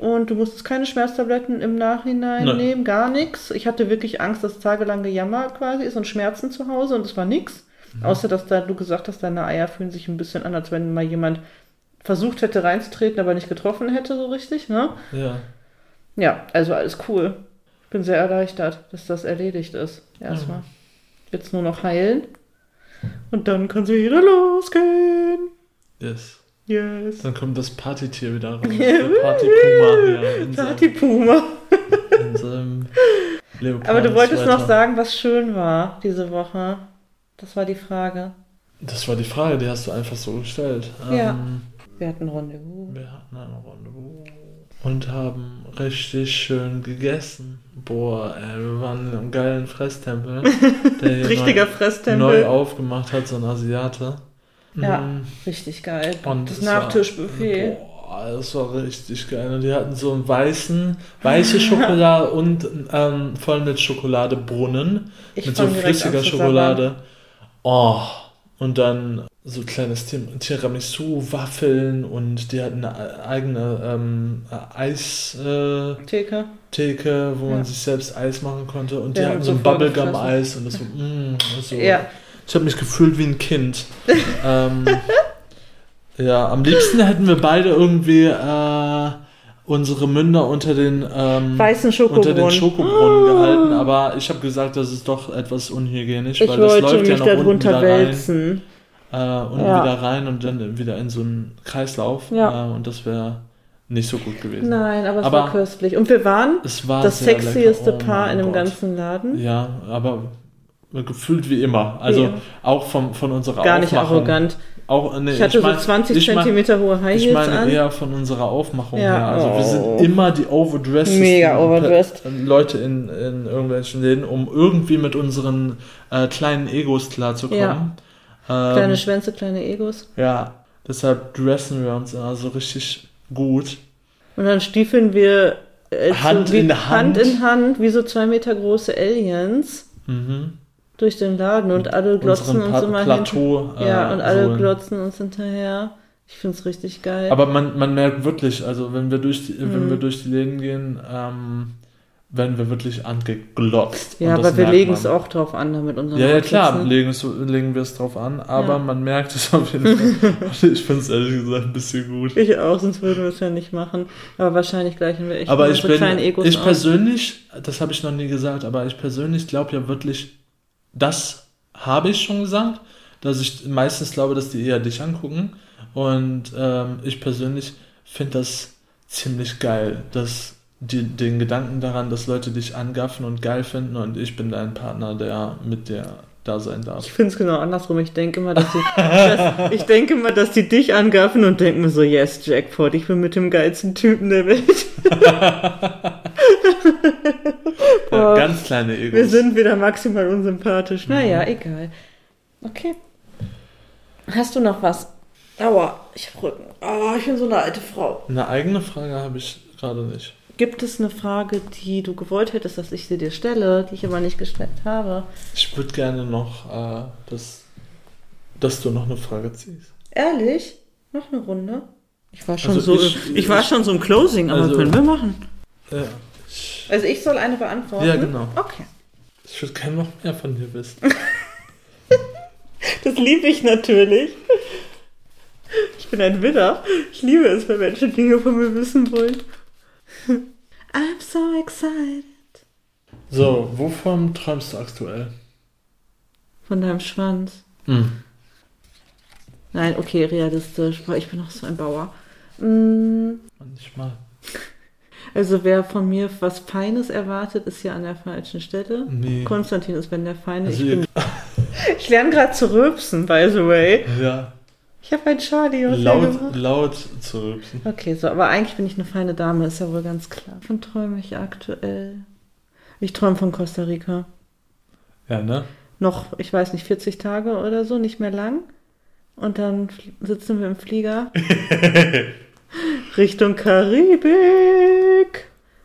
und du musstest keine Schmerztabletten im Nachhinein Nein. nehmen, gar nichts. Ich hatte wirklich Angst, dass tagelang Gejammer quasi ist und Schmerzen zu Hause und es war nichts. Außer, dass da du gesagt hast, deine Eier fühlen sich ein bisschen an, als wenn mal jemand versucht hätte reinzutreten, aber nicht getroffen hätte so richtig, ne? Ja. Ja, also alles cool. Bin sehr erleichtert, dass das erledigt ist. Erstmal. Jetzt nur noch heilen. Und dann kann sie wieder losgehen. Yes. Yes. Dann kommt das Partytier wieder raus. [laughs] Der Partypuma Party Puma. in seinem. [laughs] Aber du wolltest noch sagen, was schön war diese Woche. Das war die Frage. Das war die Frage, die hast du einfach so gestellt. Ja. Ähm, Wir hatten Rendezvous. wir hatten eine Rendezvous und haben richtig schön gegessen. Boah, ey, wir waren in einem geilen Fresstempel. [laughs] Richtiger neu, Fresstempel. neu aufgemacht hat, so ein Asiate. Ja. Mhm. Richtig geil. Und das war- Nachtischbuffet. Boah, das war richtig geil. Und die hatten so einen weißen, weiße Schokolade [laughs] und ähm, voll mit Schokoladebrunnen. Ich mit so flüssiger Schokolade. Oh, und dann so kleines Tiramisu, Waffeln und die hatten eine eigene ähm, Eistheke, Theke. Theke, wo Ja. man sich selbst Eis machen konnte. Und die Ja, hatten so ein Bubblegum-Eis und das so, mm, so. Ja. Ich habe mich gefühlt wie ein Kind. [laughs] ähm, ja, am liebsten hätten wir beide irgendwie äh, unsere Münder unter den ähm, Weißen unter den Schokobrunnen. Schokobrunnen gehalten, aber ich habe gesagt, das ist doch etwas unhygienisch, Ich weil das wollte läuft ja mich noch unten darunter wieder rein, wälzen. äh, unten Ja. wieder rein und dann wieder in so einen Kreislauf Ja. äh, und das wäre nicht so gut gewesen. Nein, aber es Aber- war köstlich. Und wir waren Es war das sehr. Oh Paar mein in dem Gott. ganzen Laden. Ja, aber gefühlt wie immer. Also immer. auch vom, von unserer Gar nicht Aufmachung. arrogant. Auch, nee, Ich hatte mein- so 20 ich mein- Zentimeter hohe High Ich Heels meine an. eher von unserer Aufmachung Ja, her. Also wir oh. sind immer die overdressed Mega overdressed. Leute in, in irgendwelchen Läden, um irgendwie mit unseren äh, kleinen Egos klarzukommen. Ja. Ähm, Kleine Schwänze, kleine Egos. ja, deshalb dressen wir uns also richtig gut. Und dann stiefeln wir äh, Hand so wie, in Hand Hand. in Hand, wie so zwei Meter große Aliens Mhm. Durch den Laden und alle glotzen uns immer hinterher. Plateau. äh, Ja, und alle so. glotzen uns hinterher. Ich find's richtig geil. Aber man, man merkt wirklich, also wenn wir durch die, wenn Mhm. wir durch die Läden gehen, ähm, werden wir wirklich angeglotzt. ja, aber wir legen es auch drauf an, damit unseren Ja, ja, klar, legen, es, legen wir es drauf an, aber Ja. man merkt es auf jeden Fall. Und [laughs] ich finde es ehrlich gesagt ein bisschen gut. Ich auch, sonst würden wir es ja nicht machen. Aber wahrscheinlich gleichen wir echt aber ich unsere bin, kleinen Egos ich aus. persönlich, das habe ich noch nie gesagt, aber ich persönlich glaube ja wirklich, das habe ich schon gesagt, dass ich meistens glaube, dass die eher dich angucken. Und ähm, ich persönlich finde das ziemlich geil, dass die, den Gedanken daran, dass Leute dich angaffen und geil finden und ich bin dein Partner, der mit dir da sein darf. Ich finde es genau andersrum. Ich denke immer, dass die, dass, ich denke immer, dass die dich angaffen und denken mir so, yes, Jackpot, ich bin mit dem geilsten Typen der Welt. [laughs] [laughs] Ja, Boah. ganz kleine Egos. Wir sind wieder maximal unsympathisch. Mhm. Naja, egal. Okay. Hast du noch was? Aua, ich hab Rücken. Oh, ich bin so eine alte Frau. Eine eigene Frage habe ich gerade nicht. Gibt es eine Frage, die du gewollt hättest, dass ich sie dir stelle, die ich aber nicht gestellt habe? Ich würde gerne noch, äh, dass, dass du noch eine Frage ziehst. Ehrlich? Noch eine Runde? Ich war schon Also so, ich- ich, war ich- schon so im Closing, aber also- können wir machen. Ja, ich, Also ich soll eine beantworten? Ja, genau. Okay. ich würde gerne noch mehr von dir wissen. [laughs] Das liebe ich natürlich. Ich bin ein Widder. Ich liebe es, wenn Menschen Dinge von mir wissen wollen. [laughs] I'm so excited. So, wovon träumst du aktuell? Von deinem Schwanz. Hm. Nein, okay, realistisch, weil ich bin auch so ein Bauer. Mm, Manchmal. Also wer von mir was Feines erwartet, ist ja an der falschen Stelle. Nee. Konstantin ist wenn der Feine. Also ich bin- ich lerne gerade zu rülpsen, by the way. ja. Ich habe ein Charlie aus Laut, laut zu rülpsen. Okay, so, aber eigentlich bin ich eine feine Dame, ist ja wohl ganz klar. Von träume ich aktuell? Ich träume von Costa Rica. Ja, ne? Noch, ich weiß nicht, 40 Tage oder so, nicht mehr lang. Und dann sitzen wir im Flieger [laughs] Richtung Karibik.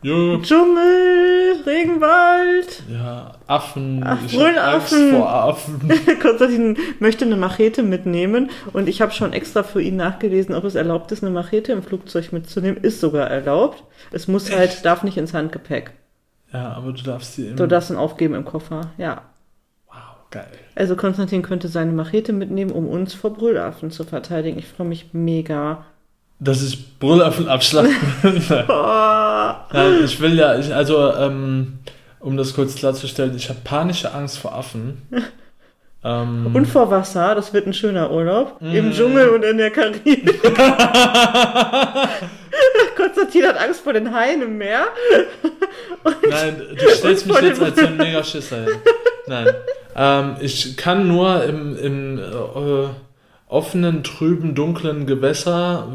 Jo. Dschungel, Regenwald. Ja, Affen. Ach, ich Brüllaffen. vor Affen. [laughs] Konstantin möchte eine Machete mitnehmen und ich habe schon extra für ihn nachgelesen, ob es erlaubt ist, eine Machete im Flugzeug mitzunehmen. Ist sogar erlaubt. Es muss halt, darf nicht ins Handgepäck. Ja, aber du darfst sie im... Du darfst ihn aufgeben im Koffer, ja. Wow, geil. Also Konstantin könnte seine Machete mitnehmen, um uns vor Brüllaffen zu verteidigen. Ich freue mich mega. Dass ich Brüllaffen abschlagen will. [laughs] [laughs] Nein. Ich will ja, ich, also, ähm, um das kurz klarzustellen, ich habe panische Angst vor Affen. [laughs] ähm, Und vor Wasser, das wird ein schöner Urlaub. Im Mm. Dschungel und in der Karibik. Konstantin hat Angst vor den Haien im Meer. Nein, du stellst mich jetzt als ein mega Schisser hin. Nein. Ähm, ich kann nur im, im äh, offenen, trüben, dunklen Gewässer,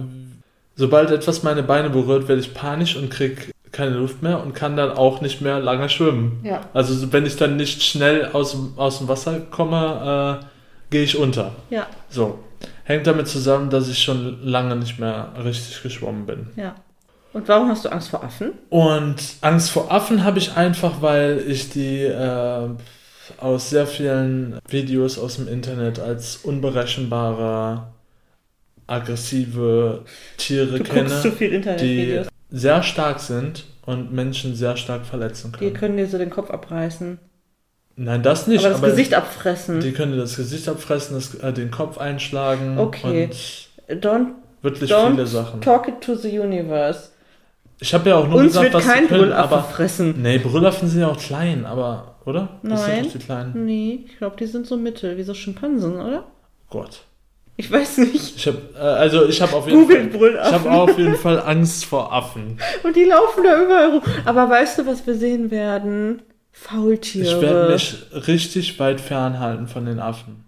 sobald etwas meine Beine berührt, werde ich panisch und krieg keine Luft mehr und kann dann auch nicht mehr lange schwimmen. Ja. Also so, wenn ich dann nicht schnell aus, dem- aus dem Wasser komme, äh, gehe ich unter. Ja, So. Hängt damit zusammen, dass ich schon lange nicht mehr richtig geschwommen bin. ja. Und warum hast du Angst vor Affen? Und Angst vor Affen habe ich einfach, weil ich die äh, aus sehr vielen Videos aus dem Internet als unberechenbare, aggressive Tiere Du kenne, viel die sehr stark sind und Menschen sehr stark verletzen Die können. können dir so den Kopf abreißen. Nein, das nicht. aber das Gesicht abfressen. Die können dir das Gesicht abfressen, das, äh, den Kopf einschlagen Okay. und Don't, wirklich don't viele Sachen. talk it to the universe. Ich habe ja auch nur Uns gesagt, wird was kein können, Brüllaffe aber fressen. nee, Brüllaffen sind ja auch klein, aber oder? Das Nein. sind doch die kleinen. Nee, ich glaube, die sind so mittel, wie so Schimpansen, oder? Gott. Ich weiß nicht. Ich habe äh, also ich habe auf jeden Fall ich habe auf jeden Fall Angst vor Affen. Und die laufen da überall rum. Aber weißt du, was wir sehen werden? Faultiere. Ich werde mich richtig weit fernhalten von den Affen.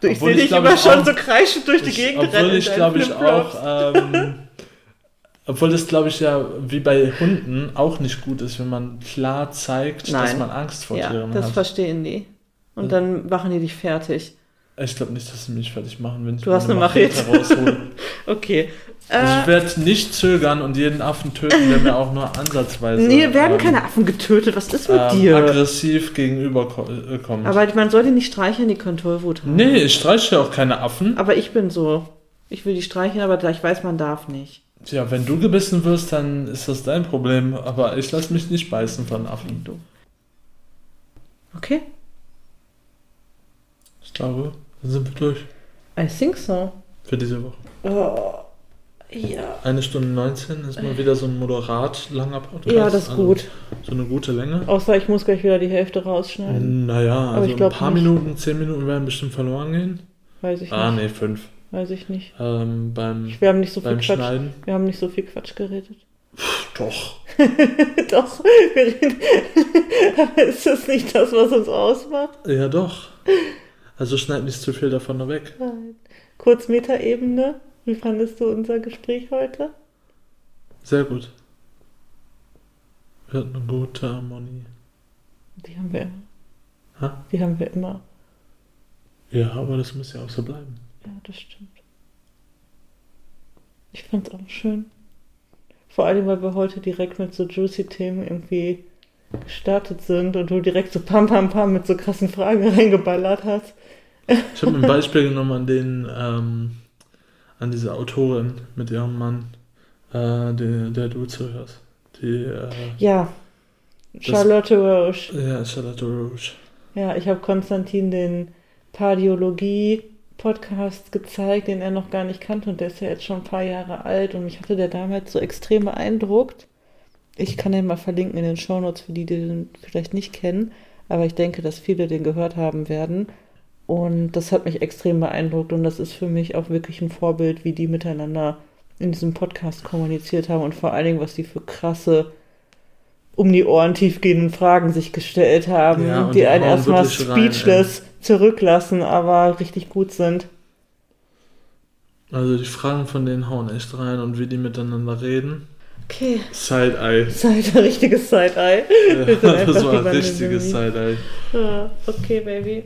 du, ich obwohl sehe ich dich immer schon auch- so kreischend durch die Ich, Gegend obwohl rennen in ich glaube ich auch ähm, obwohl das glaube ich ja wie bei Hunden auch nicht gut ist, wenn man klar zeigt, dass Nein. man Angst vor Ja, Tieren das hat. verstehen die. Und Ja. dann machen die dich fertig. Ich glaube nicht, dass sie mich fertig machen, wenn ich Du hast eine Machete. raushole. [laughs] Okay. Also Äh, ich werde nicht zögern und jeden Affen töten, der mir auch nur ansatzweise nee, werden ähm, keine Affen getötet. Was ist mit ähm, dir? aggressiv gegenüberkommt. Aber man soll die nicht streicheln, die können Tollwut haben. nee, ich streiche ja auch keine Affen. Aber ich bin so. Ich will die streicheln, aber ich weiß, man darf nicht. Tja, wenn du gebissen wirst, dann ist das dein Problem. Aber ich lasse mich nicht beißen von Affen. Du. Okay? Ich glaube, dann sind wir durch I think so. für diese Woche. Oh, ja. Eine Stunde 19 ist mal wieder so ein moderat langer Podcast. Ja, das ist also gut. So eine gute Länge. Außer ich muss gleich wieder die Hälfte rausschneiden. Naja, also ich ein paar nicht. Minuten, zehn Minuten werden bestimmt verloren gehen. Weiß ich Ah, nicht. nee, fünf. Weiß ich nicht. Ähm, beim Wir haben nicht so viel Quatsch. Schneiden. Wir haben nicht so viel Quatsch geredet. Doch. [laughs] Doch, wir reden. [laughs] Aber ist das nicht das, was uns ausmacht? Ja, doch. Also schneid nicht zu viel davon noch weg. Nein. Kurz Metaebene. Wie fandest du unser Gespräch heute? Sehr gut. Wir hatten eine gute Harmonie. Die haben wir immer. Hä? Die haben wir immer. Ja, aber das muss ja auch so bleiben. Ja, das stimmt. Ich fand's auch schön. Vor allem, weil wir heute direkt mit so juicy Themen irgendwie gestartet sind und du direkt so pam pam pam mit so krassen Fragen [laughs] reingeballert hast. Ich habe ein Beispiel genommen an den, ähm, an diese Autorin mit ihrem Mann, äh, der, der du zuhörst. Die, äh, Ja. Charlotte Roche. ja, Charlotte Rouge. Ja, ich habe Konstantin den Pardiologie-Podcast gezeigt, den er noch gar nicht kannte und der ist ja jetzt schon ein paar Jahre alt und mich hatte der damals so extrem beeindruckt. Ich kann den mal verlinken in den Shownotes für die, die den vielleicht nicht kennen, aber ich denke, dass viele den gehört haben werden. Und das hat mich extrem beeindruckt und das ist für mich auch wirklich ein Vorbild, wie die miteinander in diesem Podcast kommuniziert haben und vor allen Dingen, was die für krasse, um die Ohren tiefgehenden Fragen sich gestellt haben, Ja, die die einen erstmal wirklich rein, speechless zurücklassen, aber richtig gut sind. Also die Fragen von denen hauen echt rein und wie die miteinander reden. Okay. Side-Eye. Side, richtiges Side-Eye. [laughs] Ja, das war ein richtiges. Side-Eye. Ja, okay, Baby.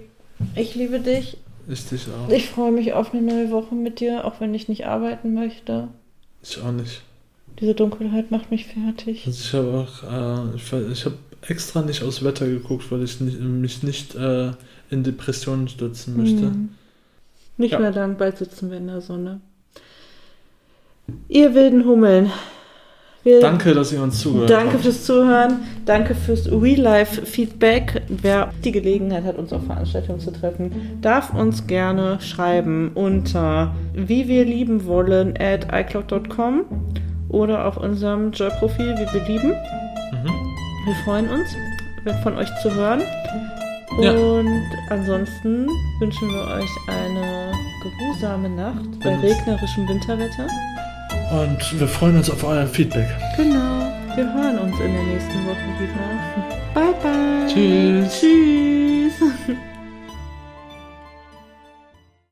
Ich liebe dich. Ich dich auch. Ich freue mich auf eine neue Woche mit dir, auch wenn ich nicht arbeiten möchte. Ich auch nicht. Diese Dunkelheit macht mich fertig. Also ich habe auch, äh, ich, ich habe extra nicht aufs Wetter geguckt, weil ich nicht, mich nicht äh, in Depressionen stürzen möchte. Hm. Nicht Ja. mehr lang, bald sitzen wir in der Sonne. Ihr wilden Hummeln. Wir Danke, dass ihr uns zugehört Danke habt. fürs Zuhören. Danke fürs Real-Life-Feedback. Wer die Gelegenheit hat, uns auf Veranstaltungen zu treffen, darf uns gerne schreiben unter wie wir lieben wollen at icloud.com oder auf unserem Joy-Profil wie wir lieben. Mhm. Wir freuen uns, von euch zu hören. Ja. Und ansonsten wünschen wir euch eine geruhsame Nacht bei Wenn's- regnerischem Winterwetter. Und wir freuen uns auf euer Feedback. Genau. Wir hören uns in der nächsten Woche wieder. [laughs] Bye, bye. Tschüss. Tschüss. [laughs]